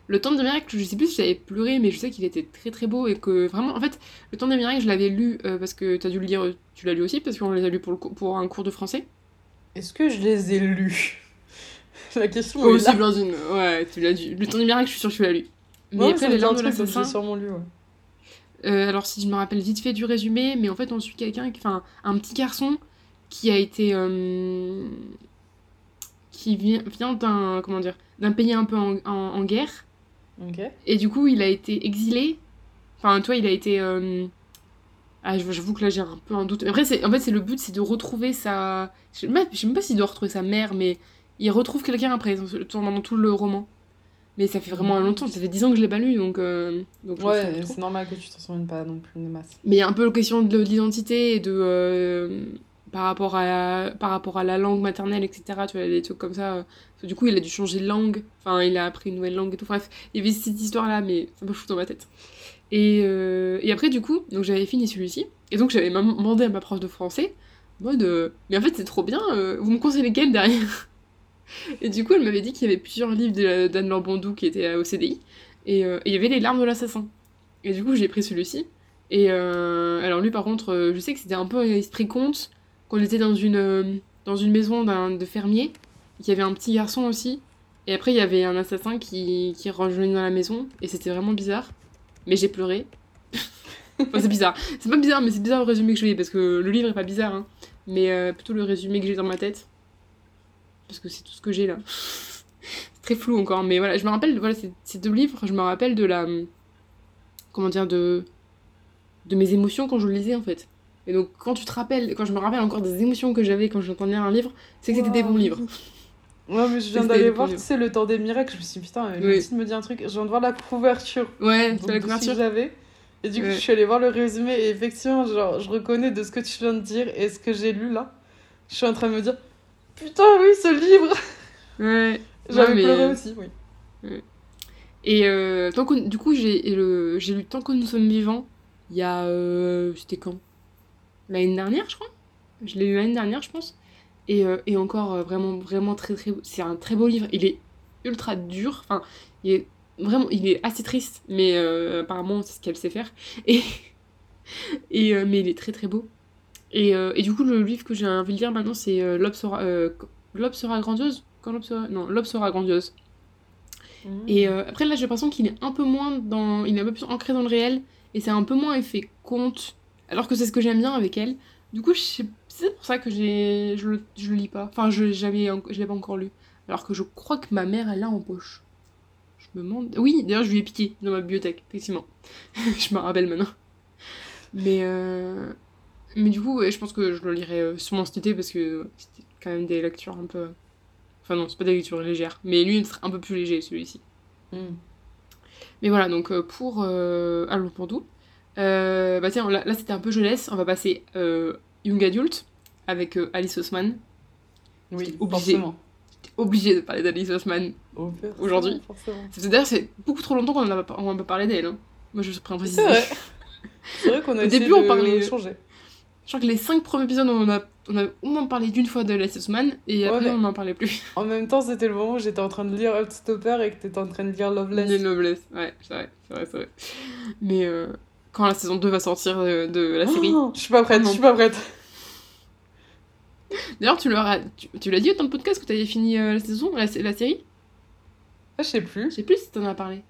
Le temps des miracles, je sais plus si j'avais pleuré, mais je sais qu'il était très très beau et que vraiment, en fait, le temps des miracles, je l'avais lu parce que t'as dû le lire, tu l'as lu aussi parce qu'on les a lus pour, le pour un cours de français. Est-ce que je les ai lus? La question Oh, est là. Blandine, ouais, tu l'as lu. Le temps des miracles, je suis sûre que tu l'as lu. Mais Ouais, après, les larmes de l'assassin. J'ai sûrement lu, ouais. Euh, alors, si je me rappelle vite fait du résumé, mais en fait, on suit quelqu'un, qui- enfin, un petit garçon qui a été. euh, qui vient, vient d'un. Comment dire D'un pays un peu en, en- en guerre. Ok. Et du coup, il a été exilé. Enfin, toi, il a été. euh, Ah, j'avoue que là, j'ai un peu un doute. Après, c'est... en fait, c'est le but, c'est de retrouver sa. Je sais même, je sais même pas s'il doit retrouver sa mère, mais il retrouve quelqu'un après, dans- pendant tout le roman. Mais ça fait vraiment longtemps, ça fait 10 ans que je l'ai pas lu, donc. euh, donc me Ouais, c'est normal que tu t'en souviennes pas non plus de masse. Mais il y a un peu la question de l'identité et de. euh, par, rapport à, par rapport à la langue maternelle, etc. Tu vois, des trucs comme ça. euh, du coup, il a dû changer de langue. Enfin, il a appris une nouvelle langue et tout. Bref, il y avait cette histoire-là, mais c'est un peu fou dans ma tête. Et, euh, et après, du coup, donc j'avais fini celui-ci. Et donc, j'avais demandé à ma prof de français, en mode. mais en fait, c'est trop bien, vous me conseillez lesquels derrière? Et du coup, elle m'avait dit qu'il y avait plusieurs livres de- d'Anne-Laure Bondou qui étaient euh, au CDI. Et euh, et il y avait Les larmes de l'assassin. Et du coup, j'ai pris celui-ci. Et euh, alors lui par contre, je sais que c'était un peu esprit conte, qu'on était dans une, dans une maison d'un de fermier, qu'il y avait un petit garçon aussi, et après il y avait un assassin qui, qui rejoignait dans la maison, et c'était vraiment bizarre. Mais j'ai pleuré. enfin c'est bizarre. C'est pas bizarre, mais c'est bizarre le résumé que je fais, parce que le livre est pas bizarre, hein, mais plutôt le résumé que j'ai dans ma tête. Parce que c'est tout ce que j'ai là. c'est très flou encore, mais voilà, je me rappelle, voilà, ces, ces deux livres, je me rappelle de la... Comment dire, de de mes émotions quand je le lisais en fait. Et donc quand tu te rappelles, quand je me rappelle encore des émotions que j'avais quand j'entendais un livre, c'est que c'était des bons livres. Ouais, mais je viens d'aller le voir, tu sais, Le Temps des Miracles. Je me suis dit, putain, je Oui. me suis me dit un truc. Je viens de voir la couverture. Ouais, c'est la couverture. que j'avais. Et du coup, Ouais. je suis allée voir le résumé. Et effectivement, genre, je reconnais de ce que tu viens de dire et ce que j'ai lu là. Je suis en train de me dire, putain, oui, ce livre Ouais. J'avais mais- pleuré aussi, oui. Et euh, tant du coup, j'ai le- lu Tant que nous sommes vivants, il y a. euh, C'était quand? L'année dernière, je crois Je l'ai lu l'année dernière, je pense. Et, euh, et encore, euh, vraiment, vraiment très, très. C'est un très beau livre. Il est ultra dur. Enfin, il est vraiment. Il est assez triste, mais euh, apparemment, c'est ce qu'elle sait faire. Et. et euh, mais il est très, très beau. Et, euh, et du coup, le livre que j'ai envie de lire maintenant, c'est euh, L'aube sera, euh, sera grandiose Quand l'aube sera... Non, L'aube sera grandiose. Et euh, après, là, j'ai l'impression qu'il est un peu moins dans. Il est un peu plus ancré dans le réel. Et c'est un peu moins effet conte. Alors que c'est ce que j'aime bien avec elle. Du coup, c'est pour ça que j'ai... je, le... je le lis pas. Enfin, je jamais... je l'ai pas encore lu. Alors que je crois que ma mère, elle l'a en poche. Je me demande. Oui, d'ailleurs, je lui ai piqué dans ma bibliothèque, effectivement. je me rappelle maintenant. Mais. Mais du coup, ouais, je pense que je le lirai euh, sûrement cet été parce que c'était quand même des lectures un peu. Enfin, non, c'est pas des lectures légères. Mais lui, il serait un peu plus léger, celui-ci. Mm. Mais voilà, donc euh, pour euh, Allons pour doux. Euh, bah tiens, là, là, c'était un peu jeunesse. On va passer euh, Young Adult avec Alice Osman. Oui, obligé. forcément. J'étais obligée de parler d'Alice Osman. Oh, Aujourd'hui. D'ailleurs, c'est beaucoup trop longtemps qu'on en a pas, on a pas parlé d'elle. hein. Moi, je suis préciser. C'est vrai. C'est vrai qu'on a Au début, on de parlait- changer. Je crois que les 5 premiers épisodes, on a, on a au moins parlé d'une fois d'Alice Osman et Ouais, après, mais- on n'en parlait plus. En même temps, c'était le moment où j'étais en train de lire Heartstopper et que t'étais en train de lire Loveless. Les Noblesse. Ouais, c'est vrai, c'est vrai, c'est vrai. Mais euh, quand la saison 2 va sortir de, de la série. Oh, je suis pas prête, je suis pas prête. D'ailleurs, tu leur as- tu, tu l'as dit dans le podcast que tu avais fini euh, la saison, la, la série? Ah, je sais plus. Je sais plus si t'en as parlé.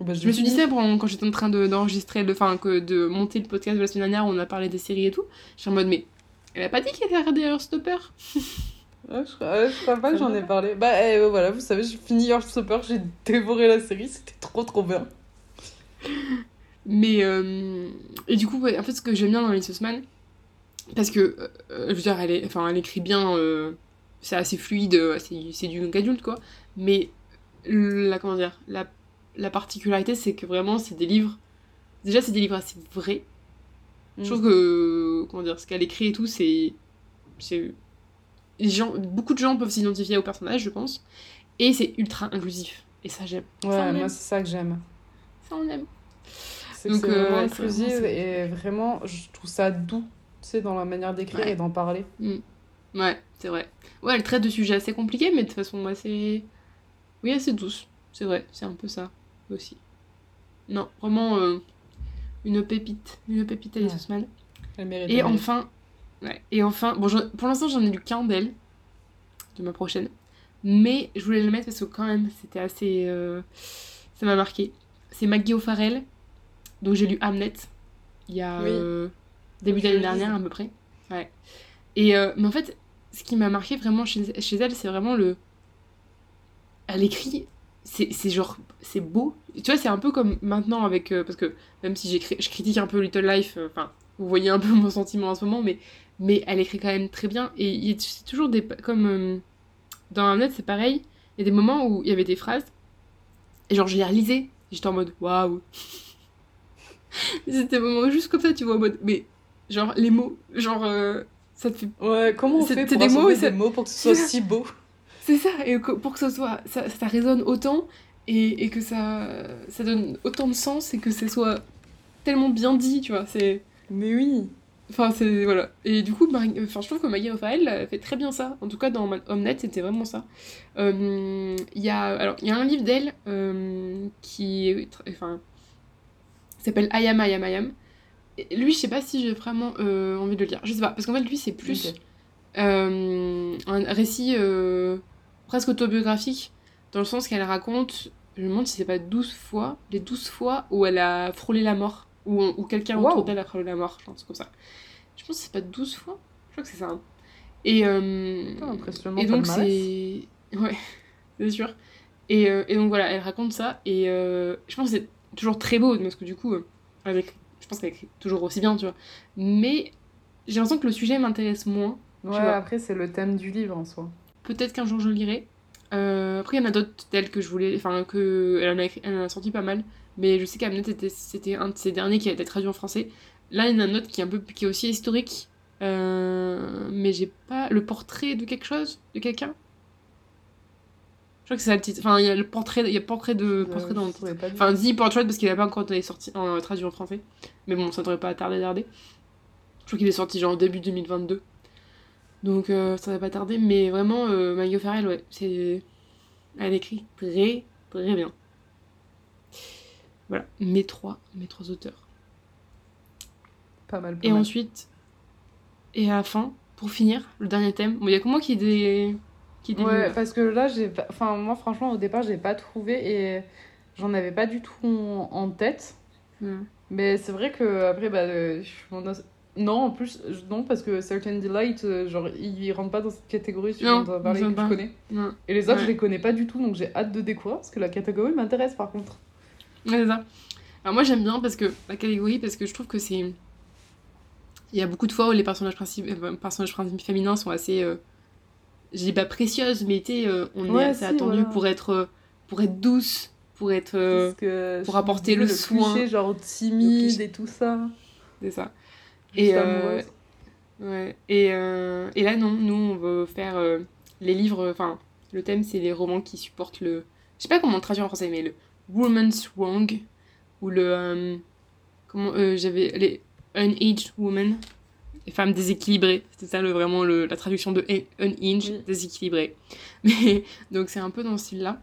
Bah, Je me suis dit ça pendant- quand j'étais en train de- d'enregistrer, de, enfin, que de monter le podcast de la semaine dernière où on a parlé des séries et tout. J'étais en mode, mais elle a pas dit qu'elle avait regardé Heartstopper Ouais, je, crois, ouais, je crois pas que j'en ai parlé. Bah eh, ouais, voilà, vous savez, j'ai fini Heartstopper, j'ai dévoré la série, c'était trop trop bien. Mais, euh, et du coup, ouais, en fait, ce que j'aime bien dans Alice Osman, parce que, euh, je veux dire, elle, est, enfin, elle écrit bien, euh, c'est assez fluide, c'est c'est du adulte, quoi. Mais, la, comment dire, la, la particularité, c'est que vraiment, c'est des livres. Déjà, c'est des livres assez vrais. Je trouve que, comment dire, ce qu'elle écrit et tout, c'est. c'est les gens, beaucoup de gens peuvent s'identifier au personnage, je pense. Et c'est ultra inclusif. Et ça, j'aime. Ouais, Ça, moi c'est ça que j'aime. Ça, on aime. C'est euh, vraiment ouais, c'est inclusif vraiment et vraiment, je trouve ça doux, tu sais, dans la manière d'écrire Ouais. et d'en parler. Ouais, c'est vrai. Ouais, elle traite de sujets assez compliqués, mais de façon assez. Oui, assez douce. C'est vrai, c'est un peu ça aussi. Non, vraiment euh, une pépite. Une pépite Alice Ouais. Mérite. Et enfin, ouais, et enfin, bon, pour l'instant j'en ai lu qu'un d'elle, de ma prochaine, mais je voulais le mettre parce que quand même c'était assez, euh, ça m'a marqué. C'est Maggie O'Farrell, donc j'ai lu Hamlet, il y a Oui. euh, début d'année dernière à peu près. Ouais. Et mais en fait, ce qui m'a marqué vraiment chez, chez elle, c'est vraiment le. Elle écrit, c'est genre, c'est beau. Tu vois, c'est un peu comme maintenant avec. euh, parce que même si je critique un peu Little Life, euh, enfin, vous voyez un peu mon sentiment en ce moment, mais, mais elle écrit quand même très bien. Et il y a- c'est toujours des. Comme euh, dans Hamlet, c'est pareil. Il y a des moments où il y avait des phrases, et genre je les relisais, j'étais en mode waouh. C'était des moments juste comme ça, tu vois, en mode. Mais genre les mots, genre. ça te fait Ouais, comment on fait pour des mots, des mots pour que ce soit si beau? C'est ça, et que- pour que ce soit, ça, ça résonne autant et, et que ça, ça donne autant de sens et que ce soit tellement bien dit, tu vois. C'est, Mais oui. enfin, c'est voilà. Et du coup, Marie- enfin, je trouve que Maggie elle fait très bien ça. En tout cas, dans Omnet, c'était vraiment ça. Euh, Il y a, alors, il y a un livre d'elle euh, qui, enfin, s'appelle I Am, I Am, I Am. Et lui, je sais pas si j'ai vraiment euh, envie de le lire. Je sais pas, parce qu'en fait, lui, c'est plus euh, un récit euh, presque autobiographique, dans le sens qu'elle raconte, je me demande si c'est pas 12 fois, les 12 fois où elle a frôlé la mort, ou où quelqu'un Wow. autour d'elle a frôlé la mort, je pense comme ça. Je pense que c'est pas 12 fois, je crois que c'est ça. hein. Et, euh, Putain, impressionnant et donc c'est... Ouais, c'est sûr. Et, euh, et donc voilà, elle raconte ça, et euh, je pense que c'est toujours très beau, parce que du coup, avec... je pense qu'elle écrit toujours aussi bien, tu vois. Mais j'ai l'impression que le sujet m'intéresse moins. Ouais, après, c'est le thème du livre en soi. Peut-être qu'un jour je le lirai. Euh, après, il y en a d'autres telles que je voulais. Enfin, que. Elle en a, elle en a sorti pas mal. Mais je sais qu'Amnet était, c'était un de ces derniers qui a été traduit en français. Là, il y en a un autre qui est, un peu, qui est aussi historique. Euh, mais j'ai pas. Le portrait de quelque chose De quelqu'un Je crois que c'est ça le titre. Enfin, il y a le portrait, il y a portrait de. Portrait Euh, dans je le titre. saurais pas dire. Enfin, dit portrait parce qu'il n'a pas encore été sorti, en, traduit en français. Mais bon, ça devrait pas tarder à tarder. Je crois qu'il est sorti genre début 2022. Donc euh, ça va pas tarder. Mais vraiment, euh, Maggie O'Farrell, ouais, c'est. Elle écrit très, très bien. Voilà, mes trois, mes trois auteurs. Pas mal. pas Et mal. ensuite, et à la fin, pour finir, le dernier thème. Bon, il y a que moi qui des. Qui Ouais, parce que là, j'ai. Enfin, moi, franchement, au départ, j'ai pas trouvé et j'en avais pas du tout en, en tête. Mais c'est vrai que après, bah, Non, en plus, je- non, parce que Certain Delight, euh, genre, il rentre pas dans cette catégorie, si Non, on parler, ils que je connais. Et les autres, Ouais. je les connais pas du tout, donc j'ai hâte de découvrir, parce que la catégorie m'intéresse par contre. Ouais, c'est ça. Alors moi j'aime bien parce que la catégorie parce que je trouve que c'est il y a beaucoup de fois où les personnages principaux personnages principaux féminins sont assez euh, dis pas précieuses mais tu euh, on est assez si, attendu voilà. pour être euh, pour être douce pour être euh, que pour apporter le disais, soin. cliché, genre Le timide et tout ça. c'est ça Et, euh, ouais. Et euh, et là non nous on veut faire euh, les livres enfin le thème c'est les romans qui supportent le je sais pas comment le traduire en français mais le woman's wrong ou le comment euh, j'avais les unaged women les femmes déséquilibrées. C'était ça le, vraiment le, la traduction de unhinged Oui. déséquilibré mais donc c'est un peu dans ce style là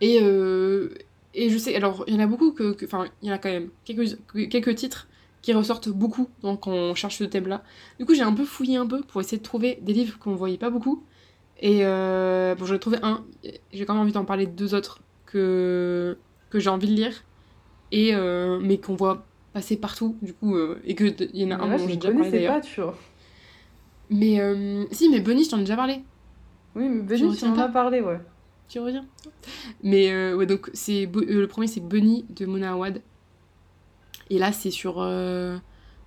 et euh, et je sais alors il y en a beaucoup que- enfin il y en a quand même quelques quelques titres qui ressortent beaucoup donc quand on cherche ce thème là du coup j'ai un peu fouillé un peu pour essayer de trouver des livres qu'on voyait pas beaucoup. Et euh, bon j'en ai trouvé un j'ai quand même envie d'en parler de deux autres que que j'ai envie de lire. Et euh, mais qu'on voit passer partout du coup euh, et que il y en a Mais un là, dont j'ai déjà parlé d'ailleurs. pas, tu vois. mais si mais Bunny je t'en ai déjà parlé. Oui, mais Benny, tu pas as parlé, ouais. tu reviens. Mais ouais donc c'est le premier c'est Bunny de Mona Awad et là c'est sur euh,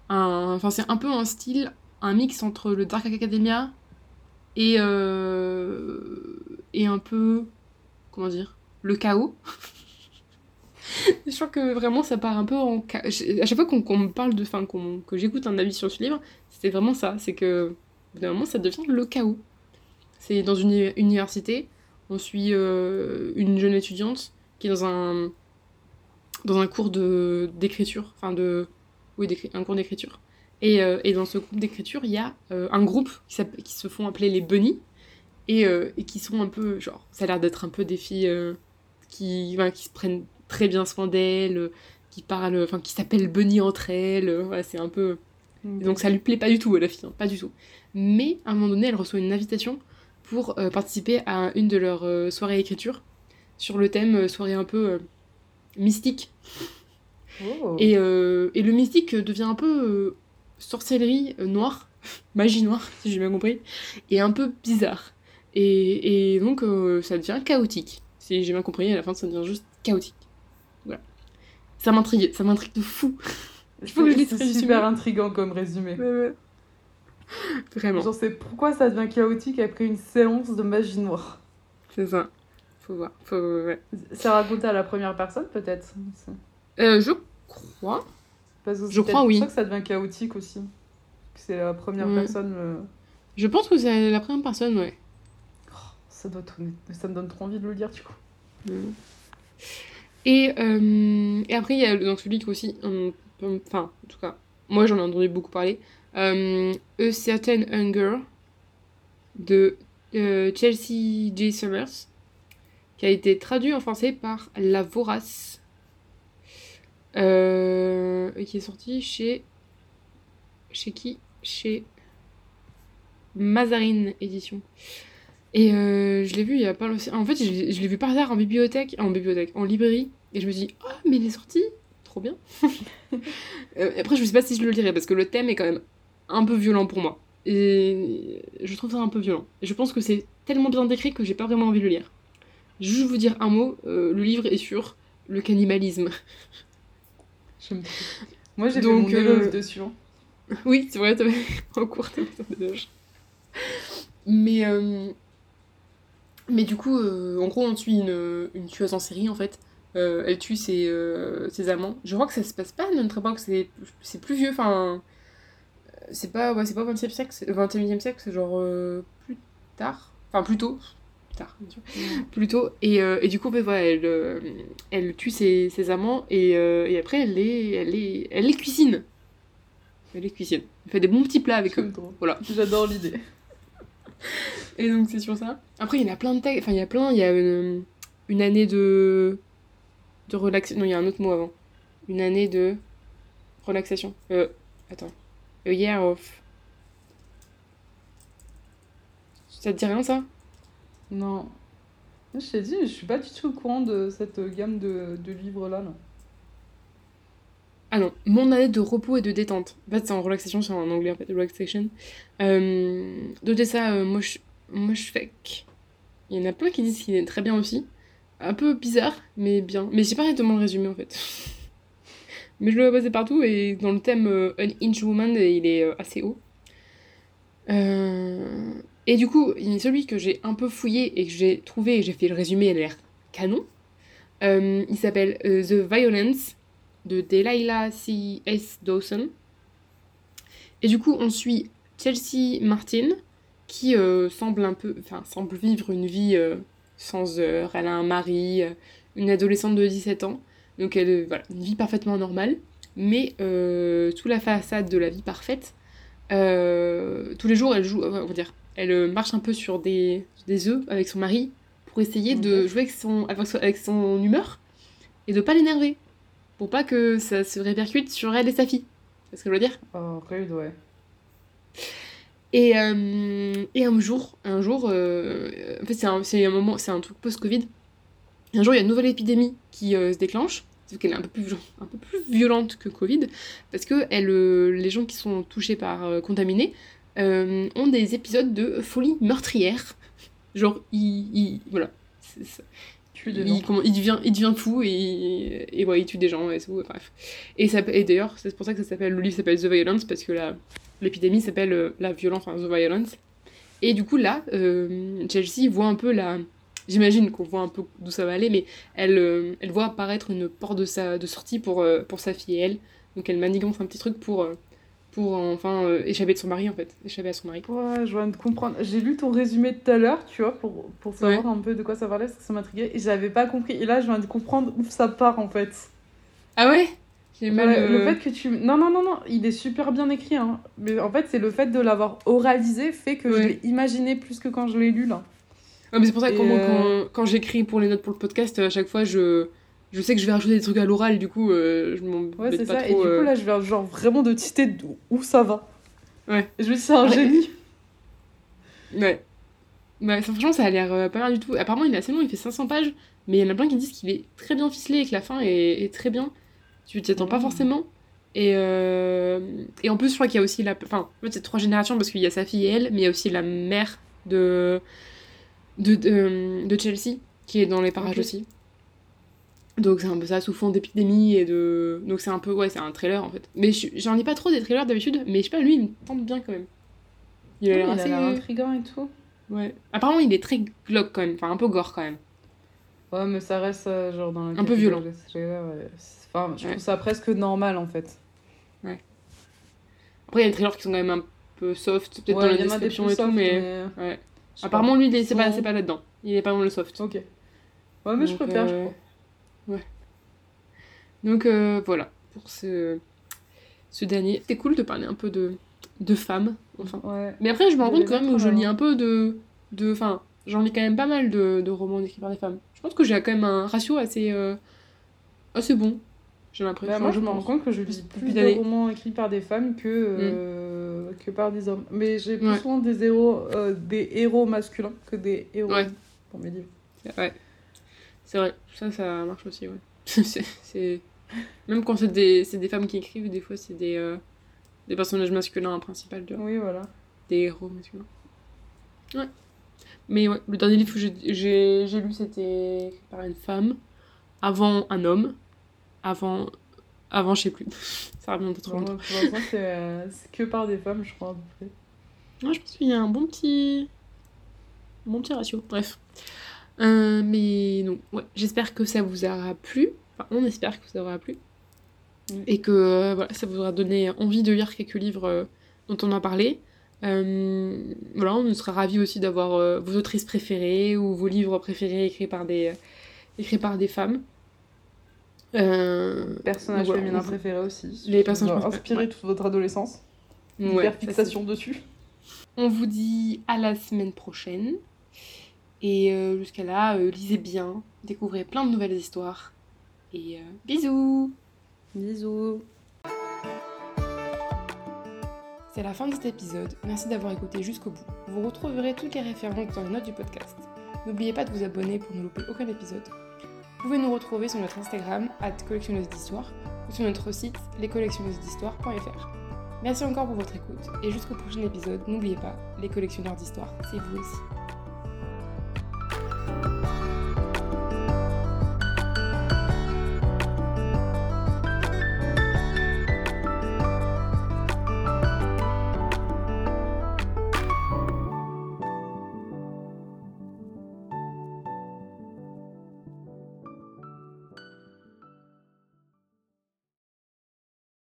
un enfin c'est un peu un style un mix entre le Dark Academia et euh, et un peu comment dire le chaos. Je crois que vraiment ça part un peu en à chaque fois qu'on me parle de enfin qu'on que j'écoute un avis sur ce livre c'est vraiment ça c'est que d'un moment ça devient le chaos. C'est dans une uni- université on suit euh, une jeune étudiante qui est dans un dans un cours de d'écriture enfin de oui un cours d'écriture et, euh, et dans ce cours d'écriture il y a euh, un groupe qui, se font appeler les bunnies et, euh, et qui sont un peu genre ça a l'air d'être un peu des filles qui enfin, qui se prennent très bien soin d'elles qui parlent enfin qui s'appellent bunny entre elles voilà, c'est un peu et donc ça lui plaît pas du tout à la fille, hein, pas du tout. Mais à un moment donné, elle reçoit une invitation pour participer à une de leurs soirées écriture sur le thème soirée un peu mystique. Oh. Et, euh, et le mystique devient un peu euh, sorcellerie euh, noire, magie noire, si j'ai bien compris, et un peu bizarre. Et, et donc ça devient chaotique. Si j'ai bien compris, à la fin ça devient juste chaotique. Voilà. Ça m'intrigue, ça m'intrigue de fou. C'est faut que je c'est super intriguant comme résumé. Vraiment, Genre, c'est pourquoi ça devient chaotique après une séance de magie noire. c'est ça. Faut voir. Faut, ouais. C'est raconté à la première personne, peut-être Euh, je crois. Parce que c'est Je crois, pour oui. ça que ça devient chaotique aussi. C'est la première personne. euh, Je pense que c'est la première personne, ouais. Ça, doit tout- ça me donne trop envie de le lire, du coup. Et, euh, et après, il y a donc celui qui aussi, enfin, en tout cas, moi j'en ai entendu beaucoup parler, euh, A Certain Hunger de Chelsea J. Summers, qui a été traduit en français par La Vorace, euh, et qui est sorti chez. Chez qui? Chez Mazarine Édition. Et euh, je l'ai vu il y a pas longtemps. En fait, je l'ai vu par hasard en bibliothèque, en bibliothèque, en librairie. Et je me suis dit, ah, mais il est sorti Trop bien Euh, Après, je sais pas si je le lirai parce que le thème est quand même un peu violent pour moi. Et je trouve ça un peu violent. Je pense que c'est tellement bien décrit que j'ai pas vraiment envie de le lire. Juste vous dire un mot euh, le livre est sur le cannibalisme. Moi, j'ai fait Donc, mon euh, dessus. hein. Oui, c'est vrai, t'avais en cours, t'avais fait. Mais, euh, mais du coup, euh, en gros, on suit une, une tueuse en série, en fait. Elle tue ses, ses amants. Je crois que ça se passe pas à notre époque, c'est c'est plus vieux, enfin... C'est pas, ouais, c'est pas 20e siècle, c'est- 21e siècle, c'est genre plus tard. Enfin, plus tôt. Tard, bien sûr. Plus tôt. Et, euh, et du coup, fait, voilà, elle, euh, elle tue ses, ses amants et, euh, et après, elle les, elle, les, elle les cuisine. Elle les cuisine. Elle fait des bons petits plats avec eux. Voilà. J'adore l'idée. Et donc c'est sur ça. Après il y en a plein de textes, enfin il y a plein, il y a une, une année de de relaxation. Non, il y a un autre mot avant. Une année de relaxation. Euh attends. A year of Ça te dit rien ça? Non. Je t'ai dit, je suis pas du tout au courant de cette gamme de, de livres-là. là. Ah non, mon année de repos et de détente. En fait, c'est en relaxation, c'est en anglais en fait, relaxation. Euh, D'autres ça, euh. Il y en a plein qui disent qu'il est très bien aussi. Un peu bizarre, mais bien. Mais j'ai pas de le résumé en fait. mais je le vois passer partout et dans le thème euh, Inch Woman, il est euh, assez haut. Euh, Et du coup, celui que j'ai un peu fouillé et que j'ai trouvé et j'ai fait le résumé, il a l'air canon. Euh, il s'appelle euh, The Violence de Delilah C. S. Dawson. Et du coup, on suit Chelsea Martin, qui euh, semble un peu, enfin, semble vivre une vie sans heurts. Elle a un mari, une adolescente de 17 ans. Donc, elle, voilà, une vie parfaitement normale. Mais sous la façade de la vie parfaite, tous les jours, elle joue, on va dire, elle euh, marche un peu sur des, des œufs avec son mari pour essayer de Ok. jouer avec son, avec son, avec son humeur et de pas l'énerver pour pas que ça se répercute sur elle et sa fille. C'est ce que je veux dire? Oh, rude, ouais. Et, euh, et un jour, un jour, euh, en fait c'est un, c'est un moment, c'est un truc post-Covid. Un jour, il y a une nouvelle épidémie qui euh, se déclenche, sauf qu'elle est un peu plus, un peu plus violente que Covid, parce que elle, les gens qui sont touchés par contaminés euh, ont des épisodes de folie meurtrière. Genre, il, il- voilà, il, gens. comment- il devient, il devient fou et, et ouais, il tue des gens et tout, bref. Et, ça- et d'ailleurs, c'est pour ça que ça s'appelle, le livre s'appelle The Violence, parce que l'épidémie s'appelle euh, la violence, enfin The Violence. Et du coup, là, euh, Chelsea voit un peu la. J'imagine qu'on voit un peu d'où ça va aller, mais elle, euh, elle voit apparaître une porte de, sa, de sortie pour, pour sa fille et elle. Donc elle manigance un petit truc pour, pour enfin euh, échapper de son mari, en fait. Échapper à son mari. Ouais, je viens de comprendre. J'ai lu ton résumé tout à l'heure, tu vois, pour, pour savoir un peu de quoi ça parlait, parce que ça m'intriguait. Et j'avais pas compris. Et là, je viens de comprendre où ça part, en fait. Ah ouais? J'ai mal. Ouais, euh, Le fait que tu... Non, non, non, non, il est super bien écrit. Hein. Mais en fait, c'est le fait de l'avoir oralisé fait que je Ouais. l'ai imaginé plus que quand je l'ai lu, là. Ouais, mais c'est pour ça que Et euh, quand, quand j'écris pour les notes pour le podcast, à chaque fois, je, je sais que je vais rajouter des trucs à l'oral, du coup, euh, je m'en Ouais, c'est ça. trop. Et du coup, euh, là, je viens genre vraiment de citer d'où- où ça va. Ouais. Et je me dis, c'est un Ouais. génie. Ouais. Ça, franchement, ça a l'air euh, pas mal du tout. Apparemment, il est assez long, il fait 500 pages, mais il y en a plein qui disent qu'il est très bien ficelé et que la fin est, est très bien. Tu t'y attends pas Mm. forcément. Et, euh, et en plus, je crois qu'il y a aussi la. Enfin, en fait, c'est trois générations parce qu'il y a sa fille et elle, mais il y a aussi la mère de, de, de, de Chelsea qui est dans les parages aussi. Donc c'est un peu ça, sous fond d'épidémie et de. Donc c'est un peu. Ouais, c'est un trailer en fait. Mais je- j'en ai pas trop des trailers d'habitude, mais je sais pas, lui il me tente bien quand même. Il a l'air il a assez. intriguant et tout. Ouais. Apparemment, il est très glauque quand même, enfin un peu gore quand même. Ouais, mais ça reste euh, genre dans la Un peu violent. ouais. Enfin, je Ouais. trouve ça presque normal en fait. Après, il y a des trailers qui sont quand même un peu soft, peut-être Ouais, dans la description et tout, mais. mais, Ouais. Apparemment, lui, il est- c'est pas, pas là-dedans. Il est pas dans le soft. Ok. Ouais, mais je préfère, je euh, crois. Donc euh, voilà, pour ce, ce dernier. C'était cool de parler un peu de, de femmes, enfin. Ouais. Mais après, je me rends compte quand même que je lis un peu de. de enfin, j'en lis quand même pas mal de, de romans écrits par des femmes. Je pense que j'ai quand même un ratio assez. euh, assez bon, j'ai l'impression. Bah, moi, je me rends compte que je lis plus de romans écrits par des femmes que, euh, que par des hommes. Mais j'ai plus Ouais. souvent des héros, euh, des héros masculins que des héros Ouais. pour mes livres. Ouais. C'est vrai, ça, ça marche aussi, ouais. c'est, Même quand c'est des, c'est des femmes qui écrivent, des fois, c'est des, euh, des personnages masculins tu vois. Oui, voilà. Des héros masculins. Ouais. Mais ouais, le dernier livre que j'ai, lu, c'était écrit par une femme, avant un homme, avant... Avant, je sais plus. ça remonte trop Pour longtemps. l'instant, c'est euh, que par des femmes, je crois, à peu près. Ouais, je pense qu'il y a un bon petit... un bon petit ratio. Bref. Euh, mais non, ouais, j'espère que ça vous aura plu. Enfin, on espère que ça aura plu. Oui. Et que euh, voilà, ça vous aura donné envie de lire quelques livres euh, dont on a parlé. Voilà, on sera ravis aussi d'avoir vos autrices préférées ou vos livres préférés écrits par des, écrits par des femmes. Euh, Personnage voilà, féminin on vous- préféré aussi. Les personnages vous préférés, inspiré ouais. toute votre adolescence. ouais, Hyper fixation dessus. On vous dit à la semaine prochaine. Et euh, jusqu'à là, euh, lisez bien, découvrez plein de nouvelles histoires. Et euh, bisous Bisous. C'est la fin de cet épisode, merci d'avoir écouté jusqu'au bout. Vous retrouverez toutes les références dans les notes du podcast. N'oubliez pas de vous abonner pour ne louper aucun épisode. Vous pouvez nous retrouver sur notre Instagram, collectionneuse d'histoire, ou sur notre site lescollectionneused'histoire.fr. Merci encore pour votre écoute, et jusqu'au prochain épisode, n'oubliez pas, les collectionneurs d'histoire, c'est vous aussi.